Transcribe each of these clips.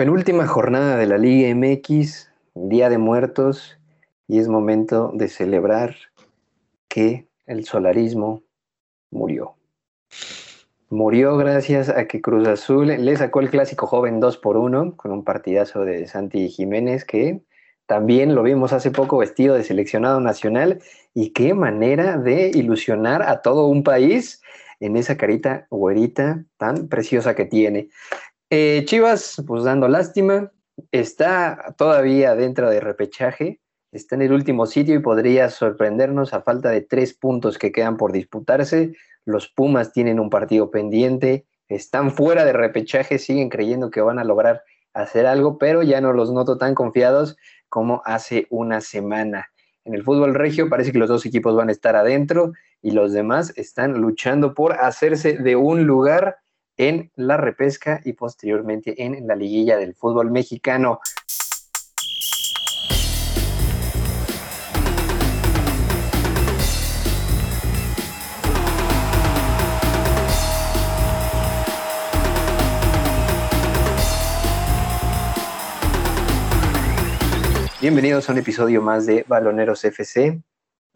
Penúltima jornada de la Liga MX, Día de Muertos, y es momento de celebrar que el solarismo murió. Murió gracias a que Cruz Azul le sacó el clásico joven 2 por 1 con un partidazo de Santi Jiménez que también lo vimos hace poco vestido de seleccionado nacional y qué manera de ilusionar a todo un país en esa carita güerita tan preciosa que tiene. Eh, Chivas, pues dando lástima, está todavía dentro de repechaje, está en el último sitio y podría sorprendernos a falta de tres puntos que quedan por disputarse. Los Pumas tienen un partido pendiente, están fuera de repechaje, siguen creyendo que van a lograr hacer algo, pero ya no los noto tan confiados como hace una semana. En el fútbol regio parece que los dos equipos van a estar adentro y los demás están luchando por hacerse de un lugar en la repesca y posteriormente en la liguilla del fútbol mexicano. Bienvenidos a un episodio más de Baloneros FC.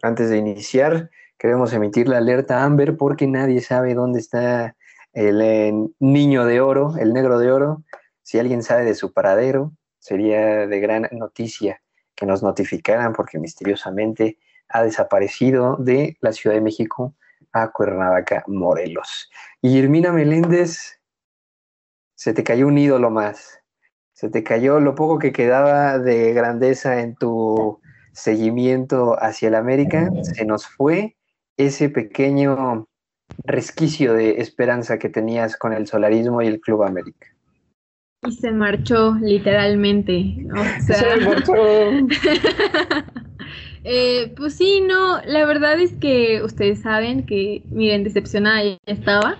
Antes de iniciar, queremos emitir la alerta Amber porque nadie sabe dónde está el niño de oro, el negro de oro. Si alguien sabe de su paradero, sería de gran noticia que nos notificaran porque misteriosamente ha desaparecido de la Ciudad de México a Cuernavaca, Morelos. Y Irmina Meléndez, se te cayó un ídolo más. Se te cayó lo poco que quedaba de grandeza en tu seguimiento hacia el América. Se nos fue ese pequeño resquicio de esperanza que tenías con el solarismo y el Club América. Y se marchó, literalmente. se marchó. Eh, pues sí, no, la verdad es que ustedes saben que, miren, decepcionada ya estaba.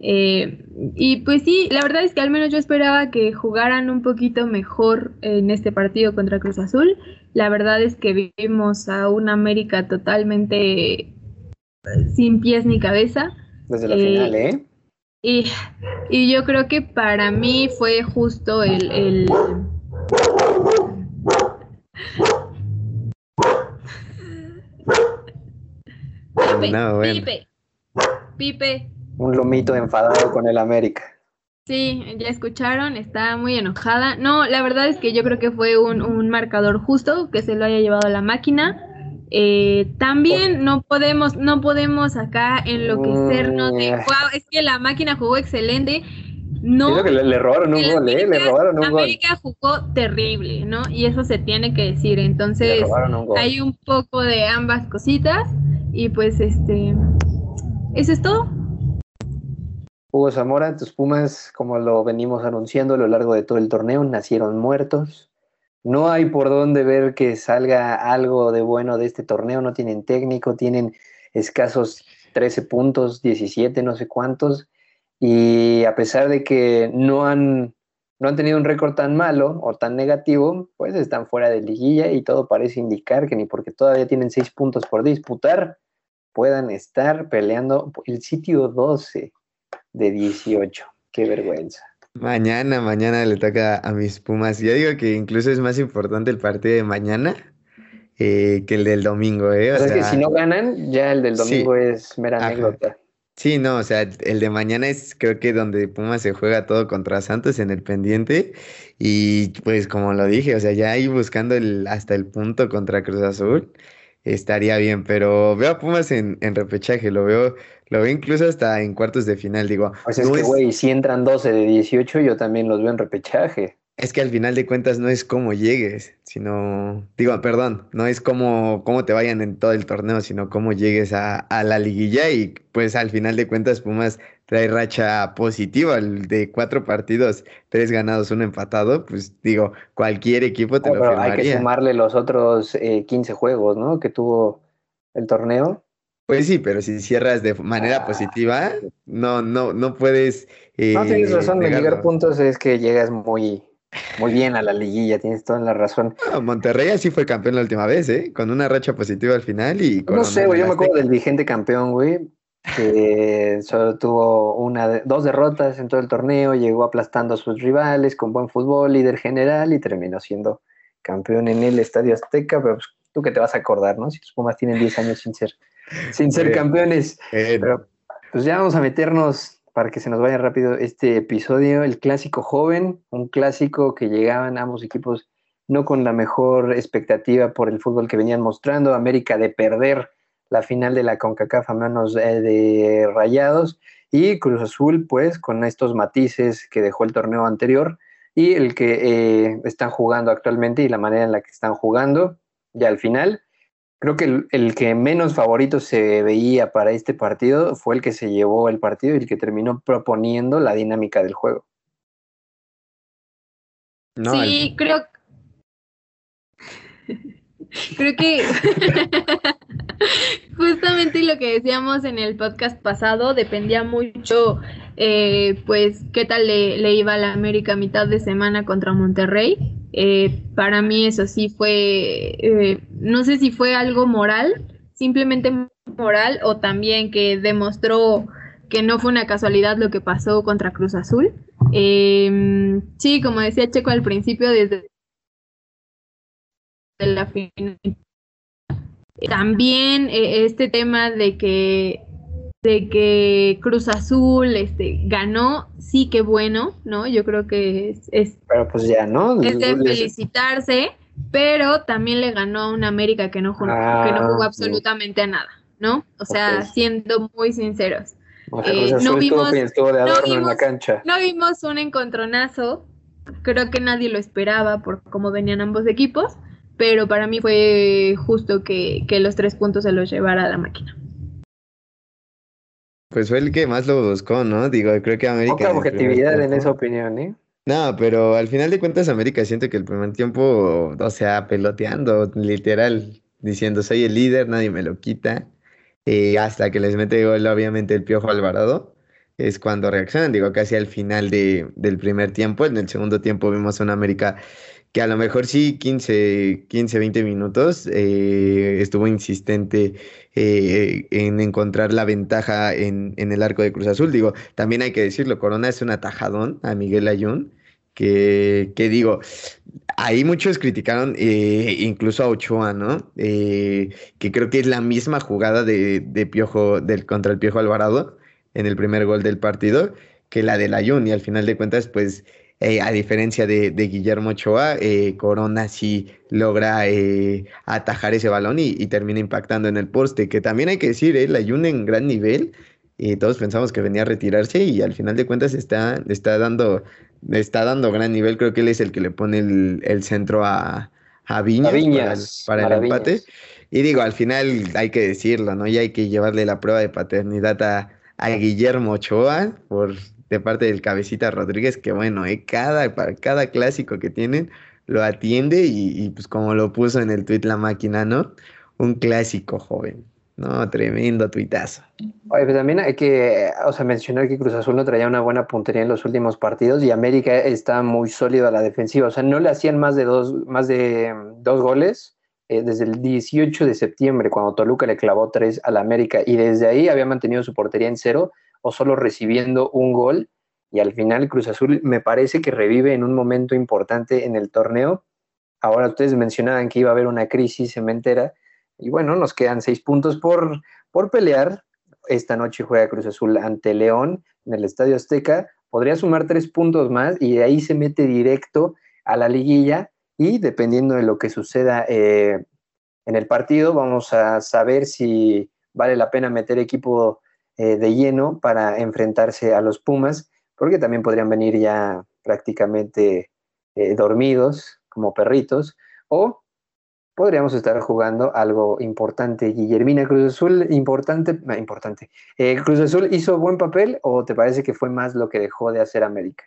Eh, y pues sí, la verdad es que al menos yo esperaba que jugaran un poquito mejor en este partido contra Cruz Azul. La verdad es que vimos a una América totalmente sin pies ni cabeza. Desde la final, ¿eh? Y, yo creo que para mí fue justo el... el... Pipe, Pipe, Pipe. Un lomito enfadado con el América. Sí, ya escucharon, está muy enojada. No, la verdad es que yo creo que fue un, un marcador justo que se lo haya llevado la máquina. Eh, también no podemos, no podemos acá enloquecernos de wow, mm. es que la máquina jugó excelente. No, que le, robaron un gol, ¿eh? Le robaron un América jugó terrible, ¿no? Y eso se tiene que decir. Entonces, hay un poco de ambas cositas. Y pues, este. Eso es todo. Hugo Zamora, tus Pumas, como lo venimos anunciando a lo largo de todo el torneo, nacieron muertos. No hay por dónde ver que salga algo de bueno de este torneo. No tienen técnico, tienen escasos 13 puntos, 17, no sé cuántos. Y a pesar de que no han, no han tenido un récord tan malo o tan negativo, pues están fuera de liguilla y todo parece indicar que ni porque todavía tienen 6 puntos por disputar, puedan estar peleando el sitio 12 de 18. Qué vergüenza. Mañana, mañana le toca a mis Pumas. Yo digo que incluso es más importante el partido de mañana eh, que el del domingo, ¿eh? O sea, es que si no ganan, ya el del domingo es mera anécdota. Sí, no, o sea, el de mañana es creo que donde Pumas se juega todo contra Santos en el pendiente y pues como lo dije, o sea, ya ahí buscando el, hasta el punto contra Cruz Azul estaría bien, pero veo a Pumas en, en repechaje, lo veo lo veo incluso hasta en cuartos de final, digo. Pues es que, güey, si entran 12 de 18, yo también los veo en repechaje. Es que al final de cuentas no es cómo llegues, sino, digo, perdón, no es cómo, cómo te vayan en todo el torneo, sino cómo llegues a, a la liguilla y pues al final de cuentas Pumas trae racha positiva, el de cuatro partidos, tres ganados, uno empatado, pues digo, cualquier equipo te lo firmaría. Hay que sumarle los otros eh, 15 juegos, ¿no? Que tuvo el torneo. Pues sí, pero si cierras de manera ah. positiva, no, no, no puedes. no tienes eh, razón, de llegar puntos es que llegas muy, muy bien a la liguilla, tienes toda la razón. Monterrey así fue campeón la última vez, ¿eh? Con una racha positiva al final y No sé, güey, yo me acuerdo del vigente campeón, güey. que solo tuvo una, dos derrotas en todo el torneo, llegó aplastando a sus rivales con buen fútbol, líder general y terminó siendo campeón en el Estadio Azteca, pero pues, tú que te vas a acordar, ¿no? Si tus Pumas tienen 10 años sin ser, sin ser campeones. Pero pues ya vamos a meternos para que se nos vaya rápido este episodio, el clásico joven, un clásico que llegaban ambos equipos no con la mejor expectativa por el fútbol que venían mostrando, América de perder la final de la CONCACAF a manos de Rayados y Cruz Azul pues con estos matices que dejó el torneo anterior y el que eh, están jugando actualmente y la manera en la que están jugando ya al final. Creo que el, que menos favorito se veía para este partido fue el que se llevó el partido y el que terminó proponiendo la dinámica del juego. sí, creo. creo que justamente lo que decíamos en el podcast pasado dependía mucho, eh, pues, qué tal le, iba a la América a mitad de semana contra Monterrey eh, para mí eso sí fue, eh, no sé si fue algo moral, simplemente moral, o también que demostró que no fue una casualidad lo que pasó contra Cruz Azul. Em, sí, como decía Checo al principio, desde la. También eh, este tema de que de que Cruz Azul este, ganó, sí que bueno, ¿no? Yo creo que es, pero pues ya, ¿no? Es de felicitarse, pero también le ganó a una América que no jugó, que no jugó ah, absolutamente a nada, ¿no? O sea, siendo muy sinceros. Eh, no, vimos, en la cancha. no vimos un encontronazo, creo que nadie lo esperaba por cómo venían ambos equipos, pero para mí fue justo que, que los tres puntos se los llevara a la máquina. Pues fue el que más lo buscó, ¿no? Digo, creo que América. Poca objetividad en esa opinión, ¿eh? No, pero al final de cuentas América siento que el primer tiempo, o sea, peloteando, literal, diciendo soy el líder, nadie me lo quita. Y hasta que les mete gol, obviamente, el Piojo Alvarado, es cuando reaccionan. Digo, casi al final de, del primer tiempo. En el segundo tiempo vimos a una América que a lo mejor sí 15, 15 20 minutos eh, estuvo insistente eh, en encontrar la ventaja en, el arco de Cruz Azul. Digo, también hay que decirlo, Corona es un atajadón a Miguel Ayun, que, que digo, ahí muchos criticaron eh, incluso a Ochoa, ¿no? que creo que es la misma jugada de, de Piojo, del, contra el Piojo Alvarado en el primer gol del partido que la del Ayun y al final de cuentas pues eh, a diferencia de, Guillermo Ochoa, eh, Corona sí logra eh, atajar ese balón y, termina impactando en el poste, que también hay que decir, el Ayun en gran nivel, y todos pensamos que venía a retirarse y al final de cuentas está, está, dando, está dando gran nivel, creo que él es el que le pone el, centro a, a Viñas, para, el, empate. Y digo, al final hay que decirlo, ¿no? Y hay que llevarle la prueba de paternidad a, a Guillermo Ochoa por de parte del Cabecita Rodríguez, que bueno, eh, cada, para cada clásico que tienen lo atiende y, pues como lo puso en el tuit la máquina, ¿no? Un clásico joven. No, tremendo tuitazo. Oye, pues también hay que, o sea, mencionar que Cruz Azul no traía una buena puntería en los últimos partidos y América está muy sólido a la defensiva. O sea, no le hacían más de dos, más de mm, dos goles eh, desde el 18 de septiembre, cuando Toluca le clavó tres a América, y desde ahí había mantenido su portería en cero o solo recibiendo un gol. Y al final Cruz Azul me parece que revive en un momento importante en el torneo. Ahora ustedes mencionaban que iba a haber una crisis cementera. Y bueno, nos quedan seis puntos por, por pelear. Esta noche juega Cruz Azul ante León en el Estadio Azteca. Podría sumar tres puntos más y de ahí se mete directo a la liguilla. Y dependiendo de lo que suceda eh, en el partido, vamos a saber si vale la pena meter equipo eh, de lleno para enfrentarse a los Pumas, porque también podrían venir ya prácticamente eh, dormidos como perritos, o podríamos estar jugando algo importante. Guillermina Cruz Azul, importante, importante. Eh, ¿Cruz Azul hizo buen papel o te parece que fue más lo que dejó de hacer América?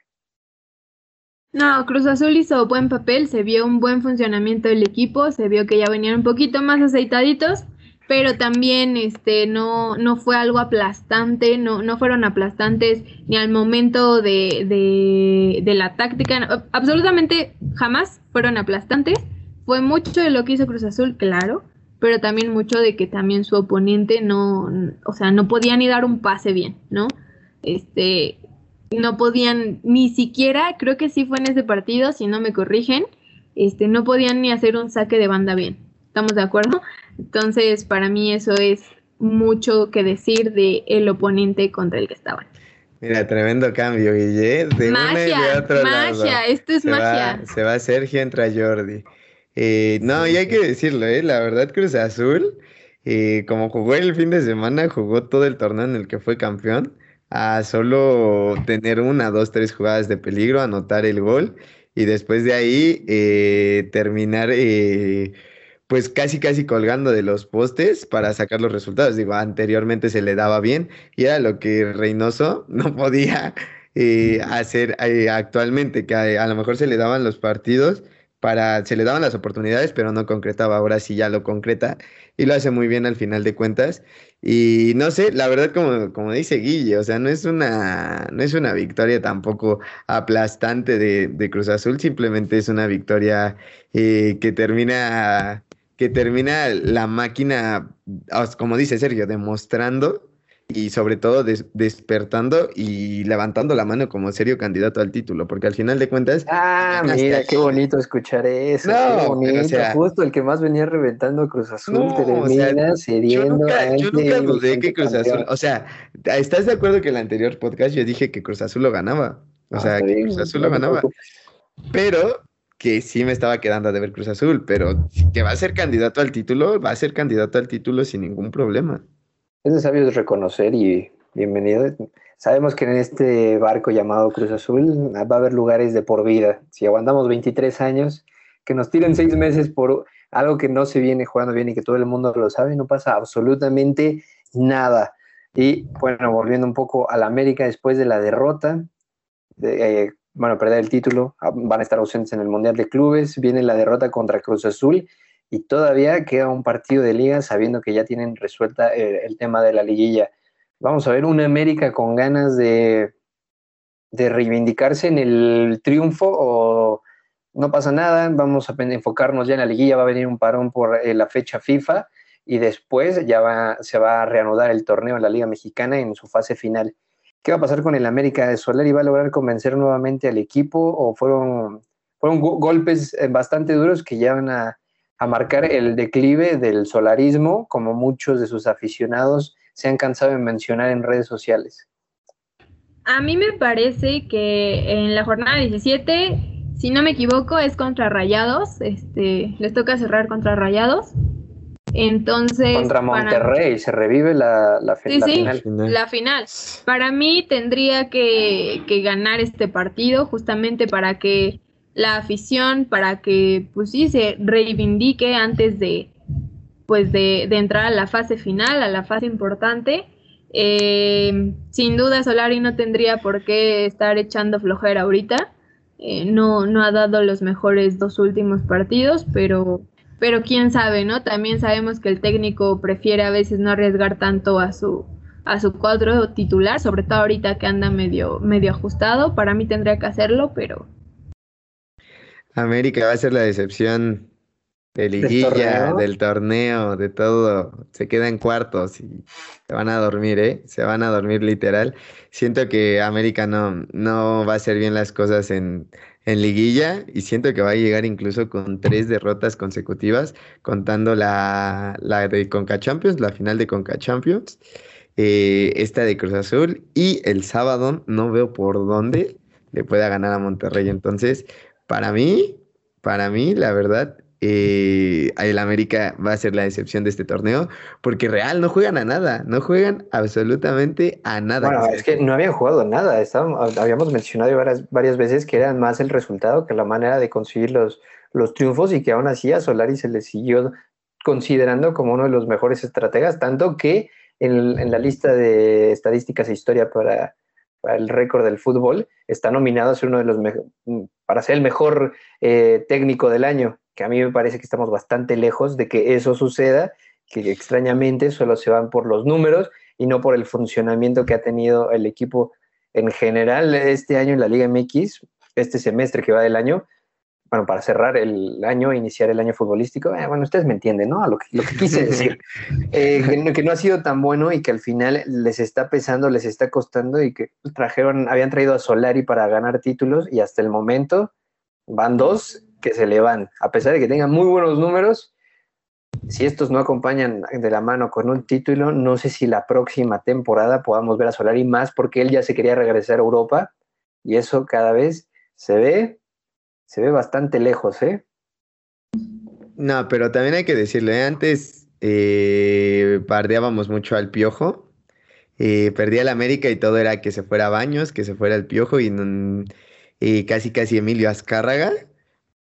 No, Cruz Azul hizo buen papel, se vio un buen funcionamiento del equipo, se vio que ya venían un poquito más aceitaditos pero también este no, no fue algo aplastante, no, no fueron aplastantes ni al momento de, de, la táctica, absolutamente jamás fueron aplastantes. Fue mucho de lo que hizo Cruz Azul, claro, pero también mucho de que también su oponente no, o sea, no podía ni dar un pase bien, ¿no? Este, no podían ni siquiera, creo que sí fue en ese partido, si no me corrigen, este, no podían ni hacer un saque de banda bien. ¿Estamos de acuerdo? Entonces, para mí eso es mucho que decir de el oponente contra el que estaban. Mira, tremendo cambio, Guille. De magia, magia, esto es magia. se va Sergio, entra Jordi. Eh, no, y hay que decirlo, ¿eh? La verdad, Cruz Azul, eh, como jugó el fin de semana, jugó todo el torneo en el que fue campeón, a solo tener una, dos, tres jugadas de peligro, anotar el gol y después de ahí eh, terminar eh, pues casi casi colgando de los postes para sacar los resultados. Digo, anteriormente se le daba bien y era lo que Reynoso no podía eh, hacer actualmente, que a, lo mejor se le daban los partidos para, se le daban las oportunidades, pero no concretaba. Ahora sí ya lo concreta y lo hace muy bien al final de cuentas. Y no sé, la verdad, como, como dice Guille, o sea, no es una, no es una victoria tampoco aplastante de, Cruz Azul, simplemente es una victoria eh, que termina, que termina la máquina, como dice Sergio, demostrando y sobre todo despertando y levantando la mano como serio candidato al título, porque al final de cuentas... Ah, mira, qué bonito escuchar eso, qué bonito, justo el que más venía reventando Cruz Azul no, termina cediendo yo nunca, dudé que Cruz Azul, o sea, ¿estás de acuerdo que en el anterior podcast yo dije que Cruz Azul lo ganaba? O ah, sea, que Cruz Azul lo ganaba, pero que sí me estaba quedando de ver Cruz Azul, pero que va a ser candidato al título, va a ser candidato al título sin ningún problema. Es de reconocer y bienvenido. Sabemos que en este barco llamado Cruz Azul va a haber lugares de por vida. Si aguantamos 23 años, que nos tiren seis meses por algo que no se viene jugando bien y que todo el mundo lo sabe, no pasa absolutamente nada. Y bueno, volviendo un poco a la América después de la derrota, de, eh, bueno, perder el título, ah, van a estar ausentes en el Mundial de Clubes, viene la derrota contra Cruz Azul y todavía queda un partido de liga sabiendo que ya tienen resuelta eh, el, tema de la liguilla. Vamos a ver una América con ganas de, de reivindicarse en el triunfo o no pasa nada, vamos a enfocarnos ya en la liguilla, va a venir un parón por eh, la fecha FIFA y después ya va, se va a reanudar el torneo en la Liga Mexicana en su fase final. ¿Qué va a pasar con el América de Soler y va a lograr convencer nuevamente al equipo o fueron, fueron golpes eh, bastante duros que ya van a, a marcar el declive del solarismo, como muchos de sus aficionados se han cansado de mencionar en redes sociales. A mí me parece que en la jornada 17, si no me equivoco, es contra Rayados, este, les toca cerrar contra Rayados. Entonces. Contra Monterrey, se revive la, la, sí, sí, La final. Para mí tendría que, que, ganar este partido justamente para que la afición para que pues sí se reivindique antes de pues de, entrar a la fase final, a la fase importante. Eh, sin duda Solari no tendría por qué estar echando flojera ahorita. Eh, no, no ha dado los mejores dos últimos partidos, pero, pero quién sabe, ¿no? También sabemos que el técnico prefiere a veces no arriesgar tanto a su, a su cuadro titular, sobre todo ahorita que anda medio, medio ajustado. Para mí tendría que hacerlo, pero, América va a ser la decepción de liguilla, ¿Del torneo? de todo. Se queda en cuartos y se van a dormir, ¿eh? Se van a dormir literal. Siento que América no, no va a hacer bien las cosas en, en liguilla y siento que va a llegar incluso con tres derrotas consecutivas, contando la, la de Conca Champions, la final de Conca Champions, eh, esta de Cruz Azul y el sábado no veo por dónde le pueda ganar a Monterrey. Entonces, para mí, para mí, la verdad, eh, el América va a ser la decepción de este torneo, porque Real no juegan a nada, no juegan absolutamente a nada. Bueno, es que no habían jugado nada, habíamos mencionado varias, varias veces que era más el resultado que la manera de conseguir los, los triunfos y que aún así a Solari se le siguió considerando como uno de los mejores estrategas, tanto que en, la lista de estadísticas e historia para el récord del fútbol, está nominado a ser uno de los para ser el mejor eh, técnico del año, que a mí me parece que estamos bastante lejos de que eso suceda, que extrañamente solo se van por los números y no por el funcionamiento que ha tenido el equipo en general este año en la Liga MX, este semestre que va del año. bueno, para cerrar el año, iniciar el año futbolístico, eh, bueno, ustedes me entienden, ¿no? A lo que, lo que quise decir, eh, que, no ha sido tan bueno y que al final les está pesando, les está costando y que trajeron, habían traído a Solari para ganar títulos y hasta el momento van dos que se le van, a pesar de que tengan muy buenos números. Si estos no acompañan de la mano con un título, no sé si la próxima temporada podamos ver a Solari más porque él ya se quería regresar a Europa y eso cada vez se ve se ve bastante lejos, ¿eh? No, pero también hay que decirle, ¿eh? antes eh, pardeábamos mucho al piojo, eh, perdía el América y todo era que se fuera a Baños, que se fuera el piojo y, y casi casi Emilio Azcárraga,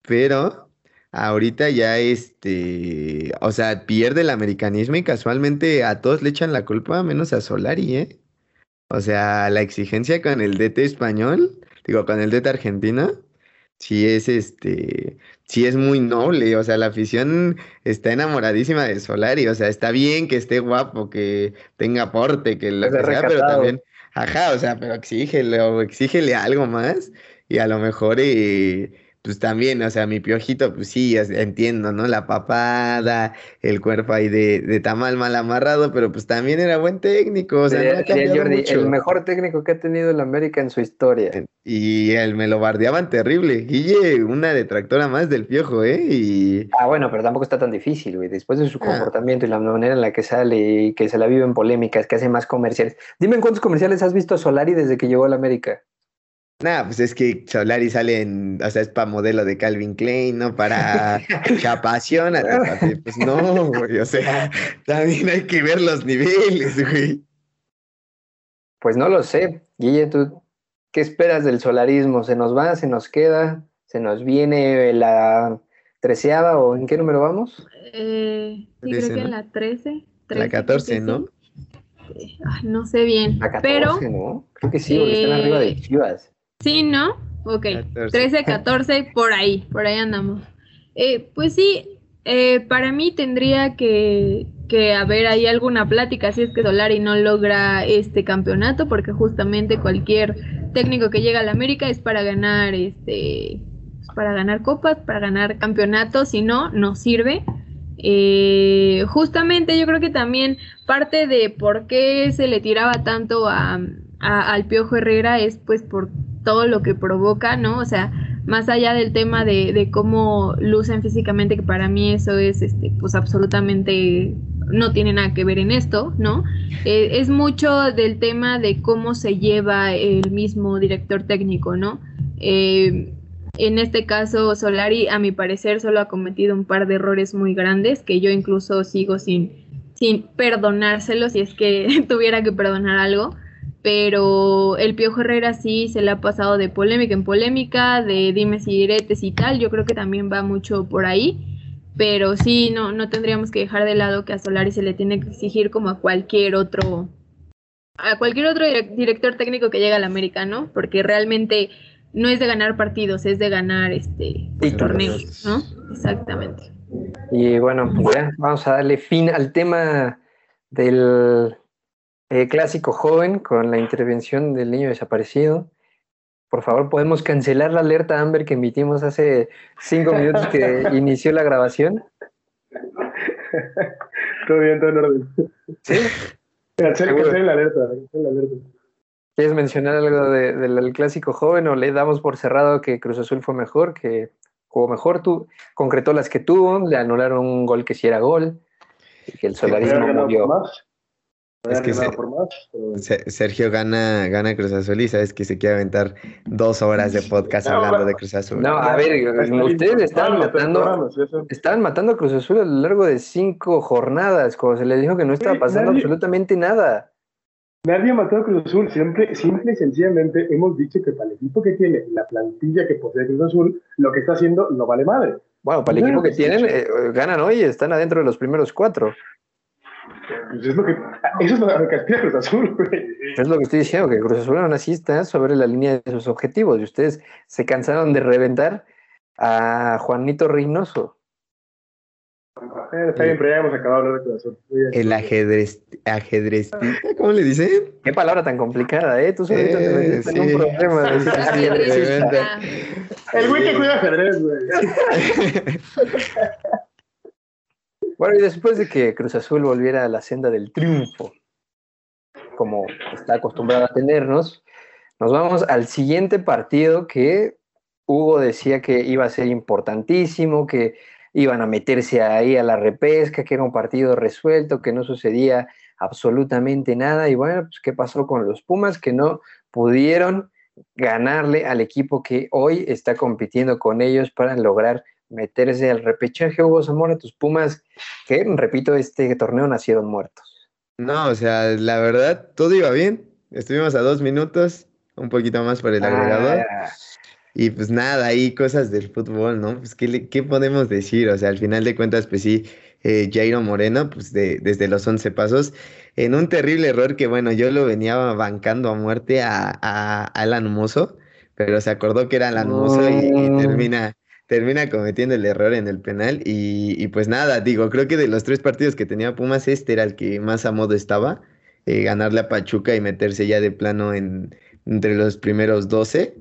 pero ahorita ya este, o sea, pierde el americanismo y casualmente a todos le echan la culpa, menos a Solari, ¿eh? O sea, la exigencia con el DT español, digo, con el DT argentino, sí es este, sí es muy noble, o sea, la afición está enamoradísima de Solari, o sea, está bien que esté guapo, que tenga porte, que lo que sea, pero también, ajá, o sea, pero exígele o exígele algo más y a lo mejor eh, pues también, o sea, mi piojito, pues sí, entiendo, ¿no? La papada, el cuerpo ahí de, de tamal mal amarrado, pero pues también era buen técnico, o sea, no ha Jordi, el mejor técnico que ha tenido el América en su historia. Y él me lo bardeaban terrible. Guille, una detractora más del piojo, ¿eh? Y... Ah, bueno, pero tampoco está tan difícil, güey. Después de su ah. comportamiento y la manera en la que sale y que se la vive en polémicas, que hace más comerciales. Dime en cuántos comerciales has visto a Solari desde que llegó al América. Nada, pues es que Solari sale en, o sea, es para modelo de Calvin Klein, ¿no? Para apasionate, Pues no, güey, o sea, también hay que ver los niveles, güey. Pues no lo sé. Guille, ¿tú qué esperas del solarismo? ¿Se nos va, se nos queda, se nos viene la treceava o en qué número vamos? Eh, sí, creo que en la trece. la catorce, ¿no? no sé bien. La 14, pero, ¿no? Creo que sí, porque están arriba de eh, Chivas. Sí, ¿no? Ok, 13, 14, por ahí, por ahí andamos. Eh, pues sí, eh, para mí tendría que, que, haber ahí alguna plática si es que Solari no logra este campeonato, porque justamente cualquier técnico que llega a la América es para ganar este para ganar copas, para ganar campeonatos, si no, no sirve. Eh, justamente yo creo que también parte de por qué se le tiraba tanto a, al Piojo Herrera es pues por todo lo que provoca, ¿no? O sea, más allá del tema de, cómo lucen físicamente, que para mí eso es, este, pues absolutamente no tiene nada que ver en esto, ¿no? Eh, es mucho del tema de cómo se lleva el mismo director técnico, ¿no? Eh, en este caso, Solari, a mi parecer, solo ha cometido un par de errores muy grandes que yo incluso sigo sin, sin perdonárselo si es que tuviera que perdonar algo pero el Piojo Herrera sí se le ha pasado de polémica en polémica, de dimes y diretes y tal, yo creo que también va mucho por ahí, pero sí, no, no tendríamos que dejar de lado que a Solari se le tiene que exigir como a cualquier otro, a cualquier otro director técnico que llegue al americano, porque realmente no es de ganar partidos, es de ganar este pues, torneos, ¿no? Exactamente. Y bueno, pues ya vamos a darle fin al tema del eh, clásico joven con la intervención del niño desaparecido. Por favor, podemos cancelar la alerta Amber que emitimos hace cinco minutos que inició la grabación. todo bien, todo en orden. ¿Sí? La alerta, la alerta. ¿Quieres mencionar algo del clásico joven o le damos por cerrado que Cruz Azul fue mejor, que jugó mejor, tú concretó las que tuvo, le anularon un gol que sí era gol, y que el solarismo murió. Es que Sergio gana, gana Cruz Azul y sabes que se quiere aventar dos horas de podcast hablando de Cruz Azul. No, a ver, ustedes estaban matando, estaban matando a Cruz Azul a lo largo de cinco jornadas, como se les dijo que no estaba pasando absolutamente nada. Nadie ha matado a Cruz Azul, siempre, simple y sencillamente hemos dicho que para el equipo que tiene la plantilla que posee Cruz Azul, lo que está haciendo no vale madre. Bueno, para el equipo que tienen, eh, ganan hoy y están adentro de los primeros cuatro. Pues es lo que, eso es lo que aspira Cruz Azul, Es lo que estoy diciendo, que Cruz Azul aún así está sobre la línea de sus objetivos y ustedes se cansaron de reventar a Juanito Reynoso. Eh, está bien, pero ya hemos acabado de hablar de Cruz Azul. El ajedrez, ajedrecista, ¿cómo le dicen? Qué palabra tan complicada, ¿eh? Tú solito te Eh, metiste en sí. un problema. de decir Ah, El güey que juega ajedrez, güey. Bueno, y después de que Cruz Azul volviera a la senda del triunfo, como está acostumbrado a tenernos, nos vamos al siguiente partido que Hugo decía que iba a ser importantísimo, que iban a meterse ahí a la repesca, que era un partido resuelto, que no sucedía absolutamente nada. Y bueno, pues ¿qué pasó con los Pumas? Que no pudieron ganarle al equipo que hoy está compitiendo con ellos para lograr meterse al repechaje. Hugo Zamora, tus Pumas, que repito, este torneo nacieron muertos. No, o sea, la verdad, todo iba bien. Estuvimos a dos minutos, un poquito más por el agregador. Ah, Y pues nada, ahí cosas del fútbol, ¿no? Pues ¿qué, le- qué podemos decir? O sea, al final de cuentas, pues sí, eh, Jairo Moreno, pues de- desde los 11 pasos, en un terrible error que, bueno, yo lo venía bancando a muerte a, a Alan Mozo, pero se acordó que era Alan Mozo y, y termina, termina cometiendo el error en el penal. Y, y pues nada, digo, creo que de los tres partidos que tenía Pumas, este era el que más a modo estaba, eh, ganarle a Pachuca y meterse ya de plano en, entre los primeros 12.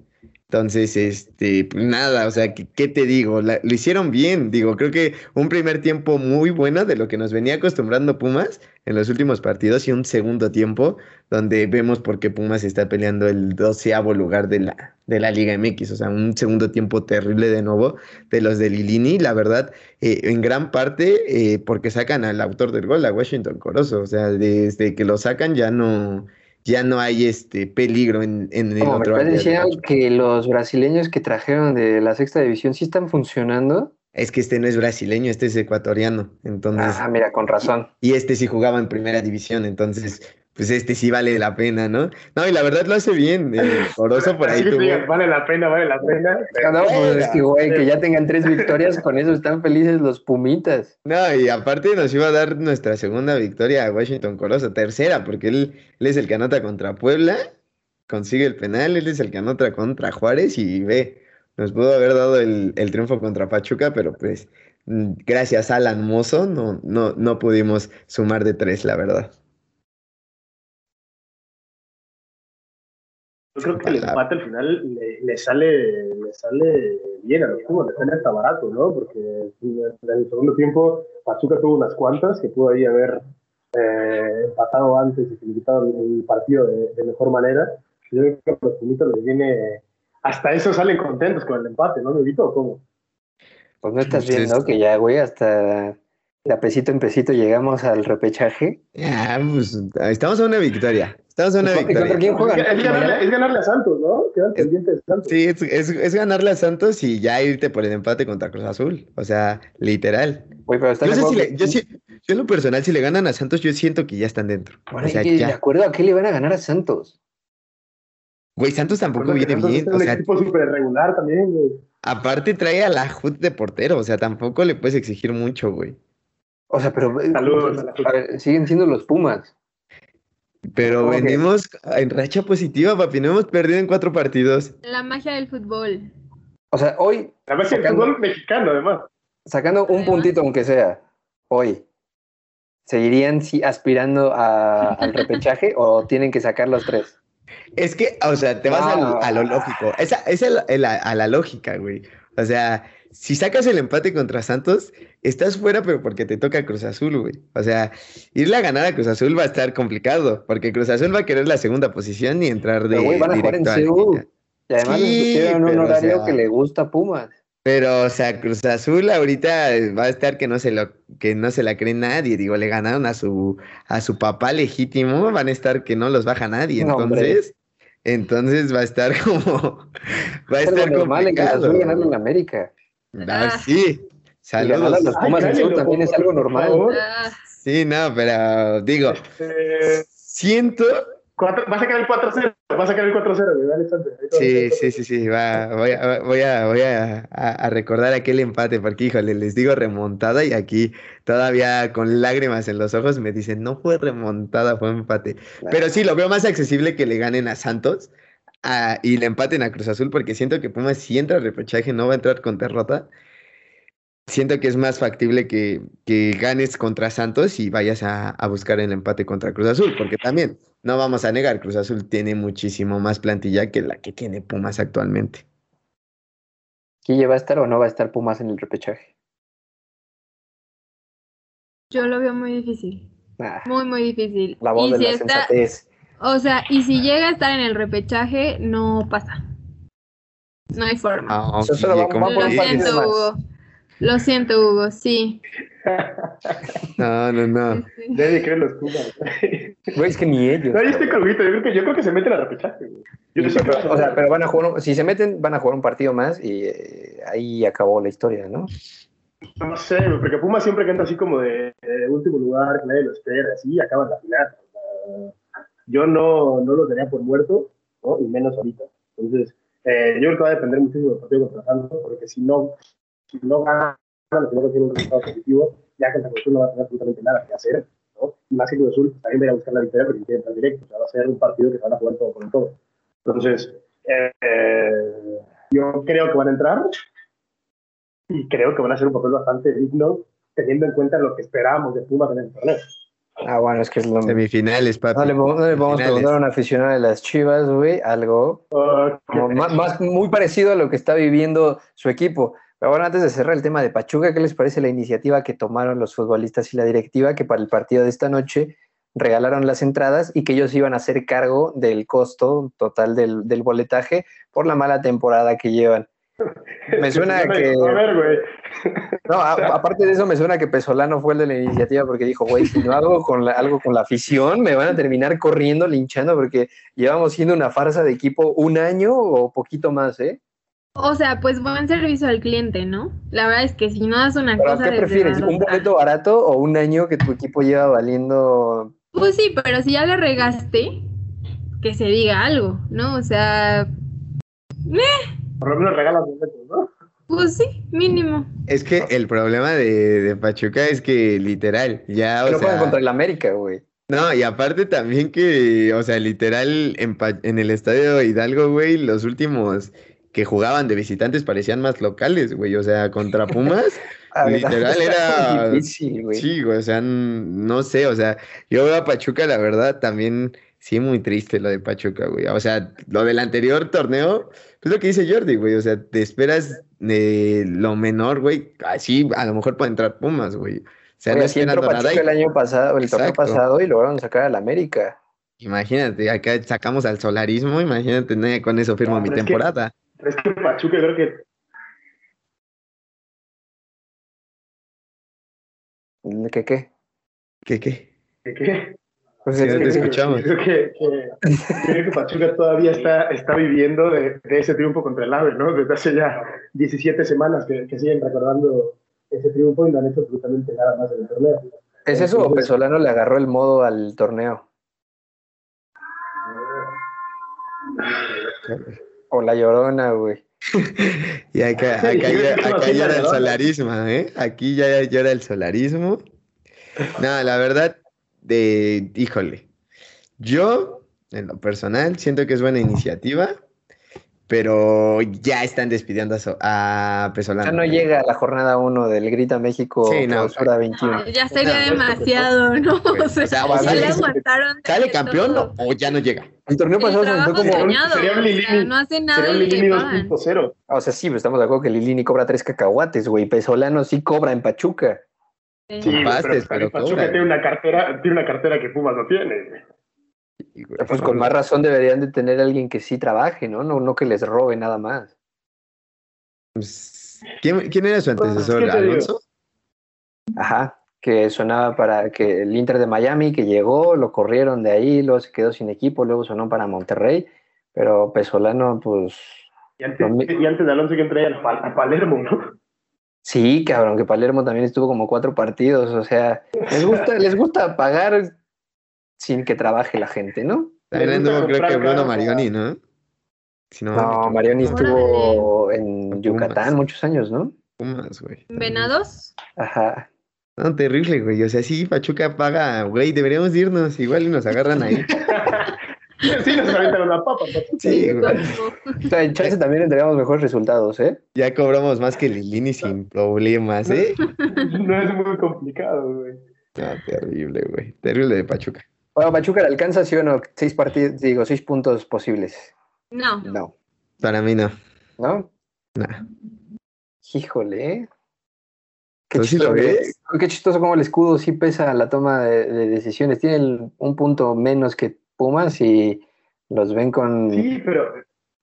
Entonces, este, nada, o sea, ¿qué, qué te digo? La- lo hicieron bien, digo, creo que un primer tiempo muy bueno de lo que nos venía acostumbrando Pumas en los últimos partidos y un segundo tiempo donde vemos por qué Pumas está peleando el doceavo lugar de la, de la Liga MX, o sea, un segundo tiempo terrible de nuevo de los de Lilini, la verdad, eh, en gran parte eh, porque sacan al autor del gol, a Washington Corozo, o sea, desde que lo sacan ya no, ya no hay este peligro en, en el Como me otro estás diciendo Pachuca. que los brasileños que trajeron de la sexta división sí están funcionando. Es que este no es brasileño, este es ecuatoriano. Entonces, Ah, mira, con razón. y este sí jugaba en primera división, entonces, pues este sí vale la pena, ¿no? No, y la verdad lo hace bien. eh, Orozo por ahí tuvo. digas, vale la pena, vale la pena. No, pues es que, güey, que ya tengan tres victorias, con eso están felices los Pumitas. No, y aparte nos iba a dar nuestra segunda victoria a Washington Corozo, tercera, porque él, él es el que anota contra Puebla, consigue el penal, él es el que anota contra Juárez y ve, nos pudo haber dado el, el triunfo contra Pachuca, pero pues mm, gracias a Alan Mozo no, no, no pudimos sumar de tres, la verdad. Yo creo que el empate al final le, le sale, le sale bien a los Pumas, le sale hasta barato, ¿no? Porque en el segundo tiempo Pachuca tuvo unas cuantas que pudo ahí haber eh, empatado antes y quitaron el partido de, de mejor manera. Yo creo que a los Pumitas les viene. Hasta eso salen contentos con el empate, ¿no, Miguelito? ¿O cómo? Pues no estás viendo que ya, güey, hasta a pesito en pesito llegamos al repechaje. Ya, pues estamos a una victoria. Estamos a una ¿Y contra victoria. quién juegan? Es, ganarle, es ganarle a Santos, ¿no? Quedan Es- pendientes de Santos. Sí, es, es, es ganarle a Santos y ya irte por el empate contra Cruz Azul. O sea, literal. Pero Yo, de sé si acuerdo le- que- yo, sí- yo en lo personal, si le ganan a Santos, yo siento que ya están dentro. Bueno, o sea, ¿y qué- ¿de acuerdo a qué le van a ganar a Santos? Güey, Santos tampoco viene Santos bien. es O un sea, equipo súper regular también, güey. aparte trae a la HUD de portero. O sea, tampoco le puedes exigir mucho, güey. O sea, pero eh, Saludos a la ver, siguen siendo los Pumas. Pero venimos en racha positiva, papi. No hemos perdido en cuatro partidos. La magia del fútbol. O sea, hoy, Además, el Sacando- fútbol mexicano, además. sacando un Además. puntito aunque sea, hoy, ¿seguirían sí, aspirando a- al repechaje o tienen que sacar los tres? Es que, o sea, te vas al- a lo lógico. Esa, esa es la- la- a la lógica, güey. O sea, si sacas el empate contra Santos, estás fuera, pero porque te toca Cruz Azul, güey. O sea, irle a ganar a Cruz Azul va a estar complicado, porque Cruz Azul va a querer la segunda posición y entrar de Pero, güey, van a jugar en CU. Y además Sí, un o horario sea- que le gusta a Pumas. Pero, o sea, Cruz Azul ahorita va a estar que no se lo, que no se la cree nadie. Digo, le ganaron a su, a su papá legítimo, van a estar que no los baja nadie. No. Entonces, entonces va a estar como, va a estar normal en Cruz complicado. Azul en América. Ah, sí. Saludos. los Pumas Ay, del Sur cállalo, también es algo normal. Ah, Sí, no, pero digo, Eh, siento. cuatro- va a sacar el 4-0, va a sacar el 4-0, güey, dale chance. Ahí te va, Sí, sí, sí, sí. Va, voy a, voy a, voy a, a- a recordar aquel empate, porque híjole, les digo remontada y aquí todavía con lágrimas en los ojos me dicen, no fue remontada, fue empate. Pero sí, lo veo más accesible que le ganen a Santos ah, y le empaten a Cruz Azul, porque siento que Pumas si entra al repechaje no va a entrar con derrota. siento que es más factible que, que ganes contra Santos y vayas a, a, buscar el empate contra Cruz Azul, porque también no vamos a negar, Cruz Azul tiene muchísimo más plantilla que la que tiene Pumas actualmente. ¿Quién va a estar o no va a estar Pumas en el repechaje? Yo lo veo muy difícil. Ah, muy, muy difícil. La voz y de si la está, sensatez. O sea, y si llega a estar en el repechaje, no pasa. No hay forma. Ah, Eso solo oye, va- ¿cómo va por Lo partido siento, más. Hugo. Lo siento, Hugo, sí. No, no, no. Sí. Nadie cree los Pumas. Güey, es que ni ellos. No, yo estoy con Huguito, yo creo que, yo creo que se meten a repechaje, güey. Yo Y- sé que- pero, o sea, pero van a jugar, un- si se meten, van a jugar un partido más y eh, ahí acabó la historia, ¿no? No sé, güey, porque Pumas siempre que entra así como de, de último lugar, que nadie lo espera, así, acaba en la final. O sea, yo no, no los daría por muerto, ¿no? y menos ahorita. Entonces, eh, yo creo que va a depender muchísimo del partido contra Santos, porque si no, si no gana, si no consigue un resultado positivo, ya el Cruz no va a tener absolutamente nada que hacer. ¿no? Y más que Cruz Azul también va a buscar la victoria quiere entrar directo. O sea, va a ser un partido que se van a jugar todo por todo. Entonces, eh, yo creo que van a entrar y creo que van a hacer un papel bastante digno teniendo en cuenta lo que esperábamos de Pumas en el torneo. Ah, bueno, es que es lo Semifinales, papi. No le, no le podemos Semifinales. preguntar a un aficionado de las Chivas, güey, algo Ah, como más, más- muy parecido a lo que está viviendo su equipo. Pero bueno, antes de cerrar el tema de Pachuca, ¿qué les parece la iniciativa que tomaron los futbolistas y la directiva que para el partido de esta noche regalaron las entradas y que ellos iban a hacer cargo del costo total del, del boletaje por la mala temporada que llevan? Me suena que... A ver, güey. No, a- aparte de eso, me suena que Pesolano fue el de la iniciativa porque dijo, güey, si no hago con la- algo con la afición, me van a terminar corriendo, linchando, porque llevamos siendo una farsa de equipo un año o poquito más, ¿eh? O sea, pues buen servicio al cliente, ¿no? La verdad es que si no das una ¿Pero cosa qué prefieres? ¿Un boleto barato o un año que tu equipo lleva valiendo? Pues sí, pero si ya le regaste, que se diga algo, ¿no? O sea, Por lo menos regalas boletos, ¿no? pues sí, mínimo. Es que el problema de, de Pachuca es que literal, ya, o no juegan sea, contra el América, güey. no, y aparte también que, o sea, literal, en, el estadio Hidalgo, güey, los últimos que jugaban de visitantes parecían más locales, güey, o sea, contra Pumas, Ah, Literal, era- difícil, güey. sí, güey, o sea, no sé, o sea, yo veo a Pachuca, la verdad, también, sí, muy triste lo de Pachuca, güey, o sea, lo del anterior torneo, pues lo que dice Jordi, güey, o sea, te esperas de lo menor, güey, así, a lo mejor puede entrar Pumas, güey, o sea, Oye, no así entró Pachuca el y- año pasado, el torneo pasado, y lograron sacar al América. imagínate, acá sacamos al solarismo, imagínate, no, con eso firmo No, mi es que- temporada. Es que Pachuca creo que ¿Qué qué? ¿Qué, qué? que- que- Pues Sí, es que- escuchamos. Creo que, que- creo que Pachuca todavía está, está viviendo de, de ese triunfo contra el AVE, ¿no? Desde hace ya 17 semanas que, que siguen recordando ese triunfo y no han hecho absolutamente nada más en el torneo. ¿Es eso o Pesolano le agarró el modo al torneo? O la llorona, güey. Y acá, acá, acá llora el nada. solarismo, ¿eh? Aquí ya llora el solarismo. No, la verdad, de, híjole, yo, en lo personal, siento que es buena iniciativa, pero ya están despidiendo a, So- a Pesolano. Ya no llega a la jornada 1 del Grita México Sí, no. clausura 21. Ya sería no, demasiado, ¿no? O sea, O sea, o ya sea, le sí, aguantaron. ¿Sale campeón todo. o ya no llega? El torneo El pasado se aventó como... soñado, Sería un o sea, Lilini- no hace nada Sería un Lilini pagan. 2.0. O sea, sí, pero estamos de acuerdo que Lilini cobra tres cacahuates, güey. Pesolano sí cobra en Pachuca. Sí. Sí, pastes, pero, pero Pachuca tiene una cartera, tiene una cartera que Pumas no tiene. Pues con más razón deberían de tener alguien que sí trabaje, ¿no? No, no que les robe nada más. pues, ¿quién, quién era su Pues, antecesor? ¿Alonso? Ajá, que sonaba para que el Inter de Miami que llegó, lo corrieron de ahí, luego se quedó sin equipo, luego sonó para Monterrey, pero Pesolano, pues Y antes, y antes de Alonso que traía al Pal- a Palermo, ¿no? Sí, cabrón, que Palermo también estuvo como cuatro partidos, o sea, les gusta, les gusta pagar sin que trabaje la gente, ¿no? También anduvo, creo que Bruno Marioni, ¿no? Si no, No, Marioni estuvo en Yucatán Pumas. muchos años, ¿no? Pumas, güey. ¿Venados? Ajá. No, terrible, güey. O sea, sí, Pachuca paga, güey, deberíamos irnos, igual y nos agarran ahí. Sí, nos avientan una papa. Pachuca. Sí, güey. O sea, en chance también entregamos mejores resultados, ¿eh? Ya cobramos más que Lilini sin problemas, ¿eh? No es muy complicado, güey. No, terrible, güey. Terrible de Pachuca. Bueno, Pachuca le alcanza, sí o no, seis partidos, digo, seis puntos posibles. No. No. Para mí no. ¿No? Nah. Híjole. Qué ¿Tú sí lo chistoso, ves? qué chistoso como el escudo sí pesa la toma de, de decisiones. Tiene el- un punto menos que Pumas y los ven con... Sí, pero,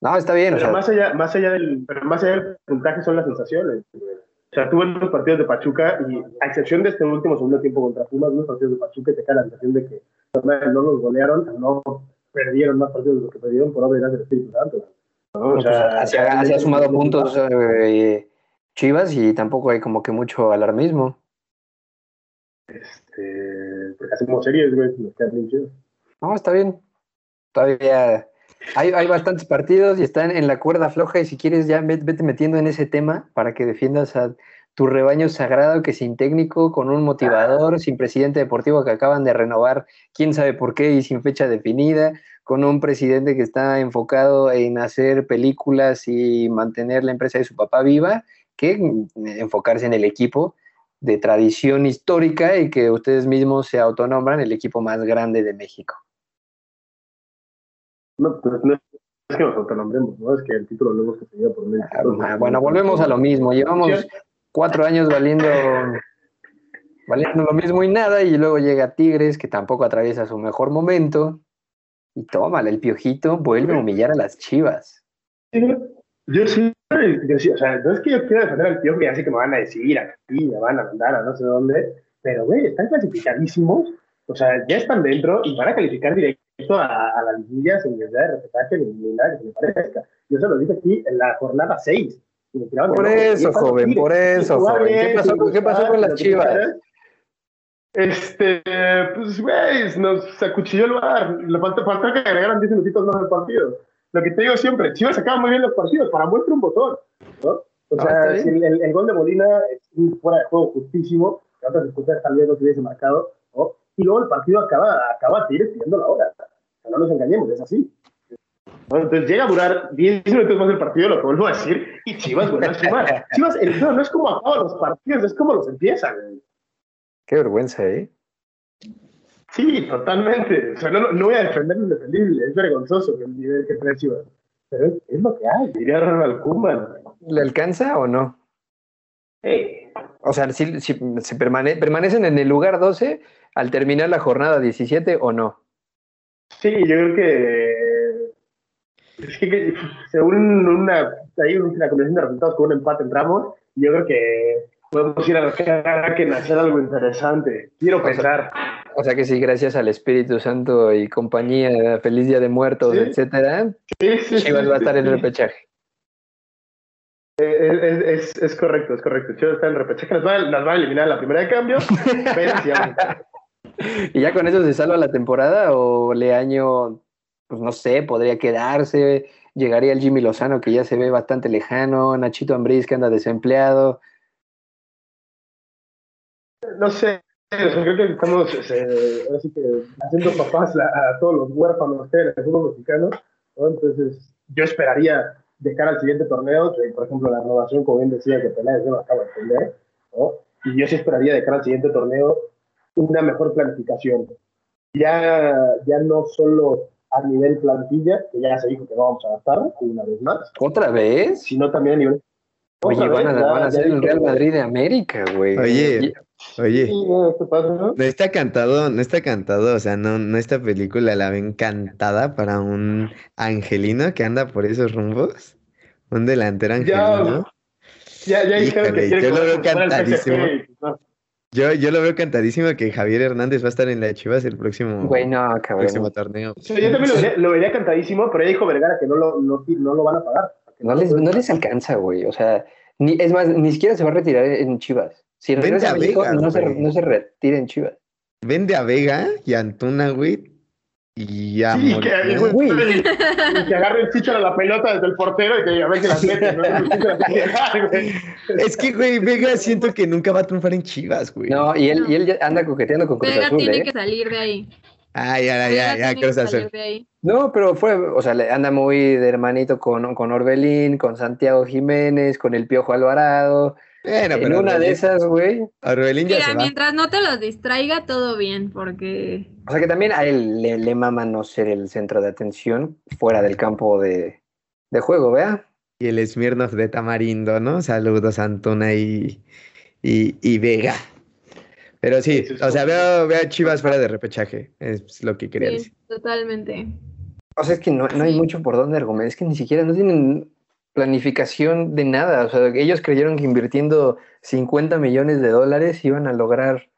No, está bien, o pero sea, más allá, más allá del, pero más allá del puntaje son las sensaciones. O sea, tú ves los partidos de Pachuca y a excepción de este último segundo tiempo contra Pumas, los partidos de Pachuca te queda la sensación de que no los golearon, no perdieron más partidos de los que perdieron por obra del Espíritu Santo. ¿no? O pues, sea, así ha sumado puntos eh, Chivas y tampoco hay como que mucho alarmismo. Este, porque hacemos series, güey, nos quedan bien chidos. No, está bien. Todavía hay, hay bastantes partidos y están en la cuerda floja y si quieres ya ve- vete metiendo en ese tema para que defiendas a tu rebaño sagrado que sin técnico, con un motivador, sin presidente deportivo que acaban de renovar, quién sabe por qué y sin fecha definida, con un presidente que está enfocado en hacer películas y mantener la empresa de su papá viva, que enfocarse en el equipo de tradición histórica y que ustedes mismos se autonombran el equipo más grande de México. No, pues no es que nos autonombremos, ¿no? Es que el título lo hemos conseguido por medio. Ah, Bueno, volvemos a lo mismo. Llevamos cuatro años valiendo, valiendo lo mismo y nada, y luego llega Tigres, que tampoco atraviesa su mejor momento, y tómala, el piojito vuelve a humillar a las chivas. Yo sí, yo sí, o sea, no es que yo quiera defender al que ya sé que me van a decir aquí, me van a mandar a no sé dónde, pero güey, están clasificadísimos, o sea, ya están dentro y van a calificar directo a, a la liguilla sin necesidad de repesaje ni, ni nada que se me parezca. Yo se lo dije aquí en la jornada 6. y me tiraban de Por eso, están joven, Tigres. por eso, joven. ¿Qué pasó, ¿qué pasó con las chivas? Este, pues, güey, nos acuchilló el bar. Le falta, falta que agregaran 10 minutitos más al partido. Lo que te digo siempre, Chivas acaba muy bien los partidos, para muestra un botón, ¿no? O Ah, sea, el, el- el gol de Molina es un fuera de juego justísimo, que otras circunstancias tal vez no se hubiese marcado, ¿no? Y luego el partido acaba, acaba pidiendo la hora. No nos engañemos, es así. ¿no? Entonces llega a durar 10 minutos más el partido, lo que vuelvo a decir, y Chivas vuelve a sumar. Chivas, el, no, no es como acaban los partidos, es como los empiezan. Qué vergüenza, ¿eh? Sí, totalmente. O sea, no, no voy a defender lo indefendible. Es vergonzoso que el nivel que trae Chivas. Pero es, es lo que hay, diría Ronald Koeman. ¿Le alcanza o no? Hey, O sea, si, si, si permane- permanecen en el lugar 12 al terminar la jornada 17 o no. Sí, yo creo que. Es que, que según una. Hay una combinación de resultados con un empate entramos. Yo creo que podemos ir a la que hacer algo interesante. Quiero O sea, pensar. O sea que sí, gracias al Espíritu Santo y compañía, feliz día de muertos, Sí. etcétera, Sí, sí, sí, Chivas va a estar en el repechaje. Eh, Es, es, es correcto, es correcto. Chivas está en repechaje. Las va, a eliminar la primera de cambio. pero sí, vamos a estar. ¿Y ya con eso se salva la temporada o Leaño, pues no sé, podría quedarse? Llegaría el Jimmy Lozano que ya se ve bastante lejano, Nachito Ambriz que anda desempleado. No sé, creo que estamos eh, haciendo papás a, todos los huérfanos que el fútbol mexicano. ¿no? Entonces, yo esperaría de cara al siguiente torneo, que, por ejemplo, la renovación, como bien decía, que Peláez no acaba de entender, y yo sí esperaría de cara al siguiente torneo una mejor planificación. Ya, ya no solo a nivel plantilla, que ya se dijo que no vamos a gastar una vez más, ¿Otra vez? sino también a nivel. Oye, van a, ya- van a ya ser el Real Madrid de América, güey. Oye, Oye, Sí, no, ¿qué pasa, no? no está cantado, no está cantado, o sea, no, no esta película la ven cantada para un angelino que anda por esos rumbos. Un delantero Ya, angelino. Ya, ya dijeron Híjole, que quiere yo lo veo el cantadísimo. PSG pues. Yo, yo lo veo cantadísimo que Javier Hernández va a estar en la Chivas el próximo, Güey, no, próximo torneo. O sea, yo también lo vería, lo vería cantadísimo, pero ya dijo Vergara que no lo, no, no lo van a pagar. No les, no les alcanza, güey. O sea, ni, es más, ni siquiera se va a retirar en Chivas. Si regresa a México, Vegas, no, se, no se retira en Chivas. Vende a Vega y a Antuna, güey. Y ya Sí, que, y que agarre el chicharo a la pelota desde el portero y que diga, a ver que las mete. Es que, güey, Vega siento que nunca va a triunfar en Chivas, güey. No, y él, y él ya anda coqueteando con Cruz Vega Azul, tiene ¿eh? que salir de ahí. Ah, ya, ya, ya, Cruz Azul. No, pero fue, o sea, anda muy de hermanito con, con Orbelín, con Santiago Jiménez, con el Piojo Alvarado. Bueno, en una de esas, güey. Orbelín ya Mira, mientras no te los distraiga, todo bien, porque. O sea que también a él le, le mama no ser el centro de atención fuera del campo de, de juego, ¿vea? Y el Smirnoff de Tamarindo, ¿no? Saludos, Antona y, y, y Vega. Pero sí, o sea, veo, veo a Chivas fuera de repechaje, es lo que quería sí, decir. Totalmente. O sea, es que no, no hay mucho por dónde argumentar, es que ni siquiera no tienen planificación de nada. O sea, ellos creyeron que invirtiendo 50 millones de dólares iban a lograr.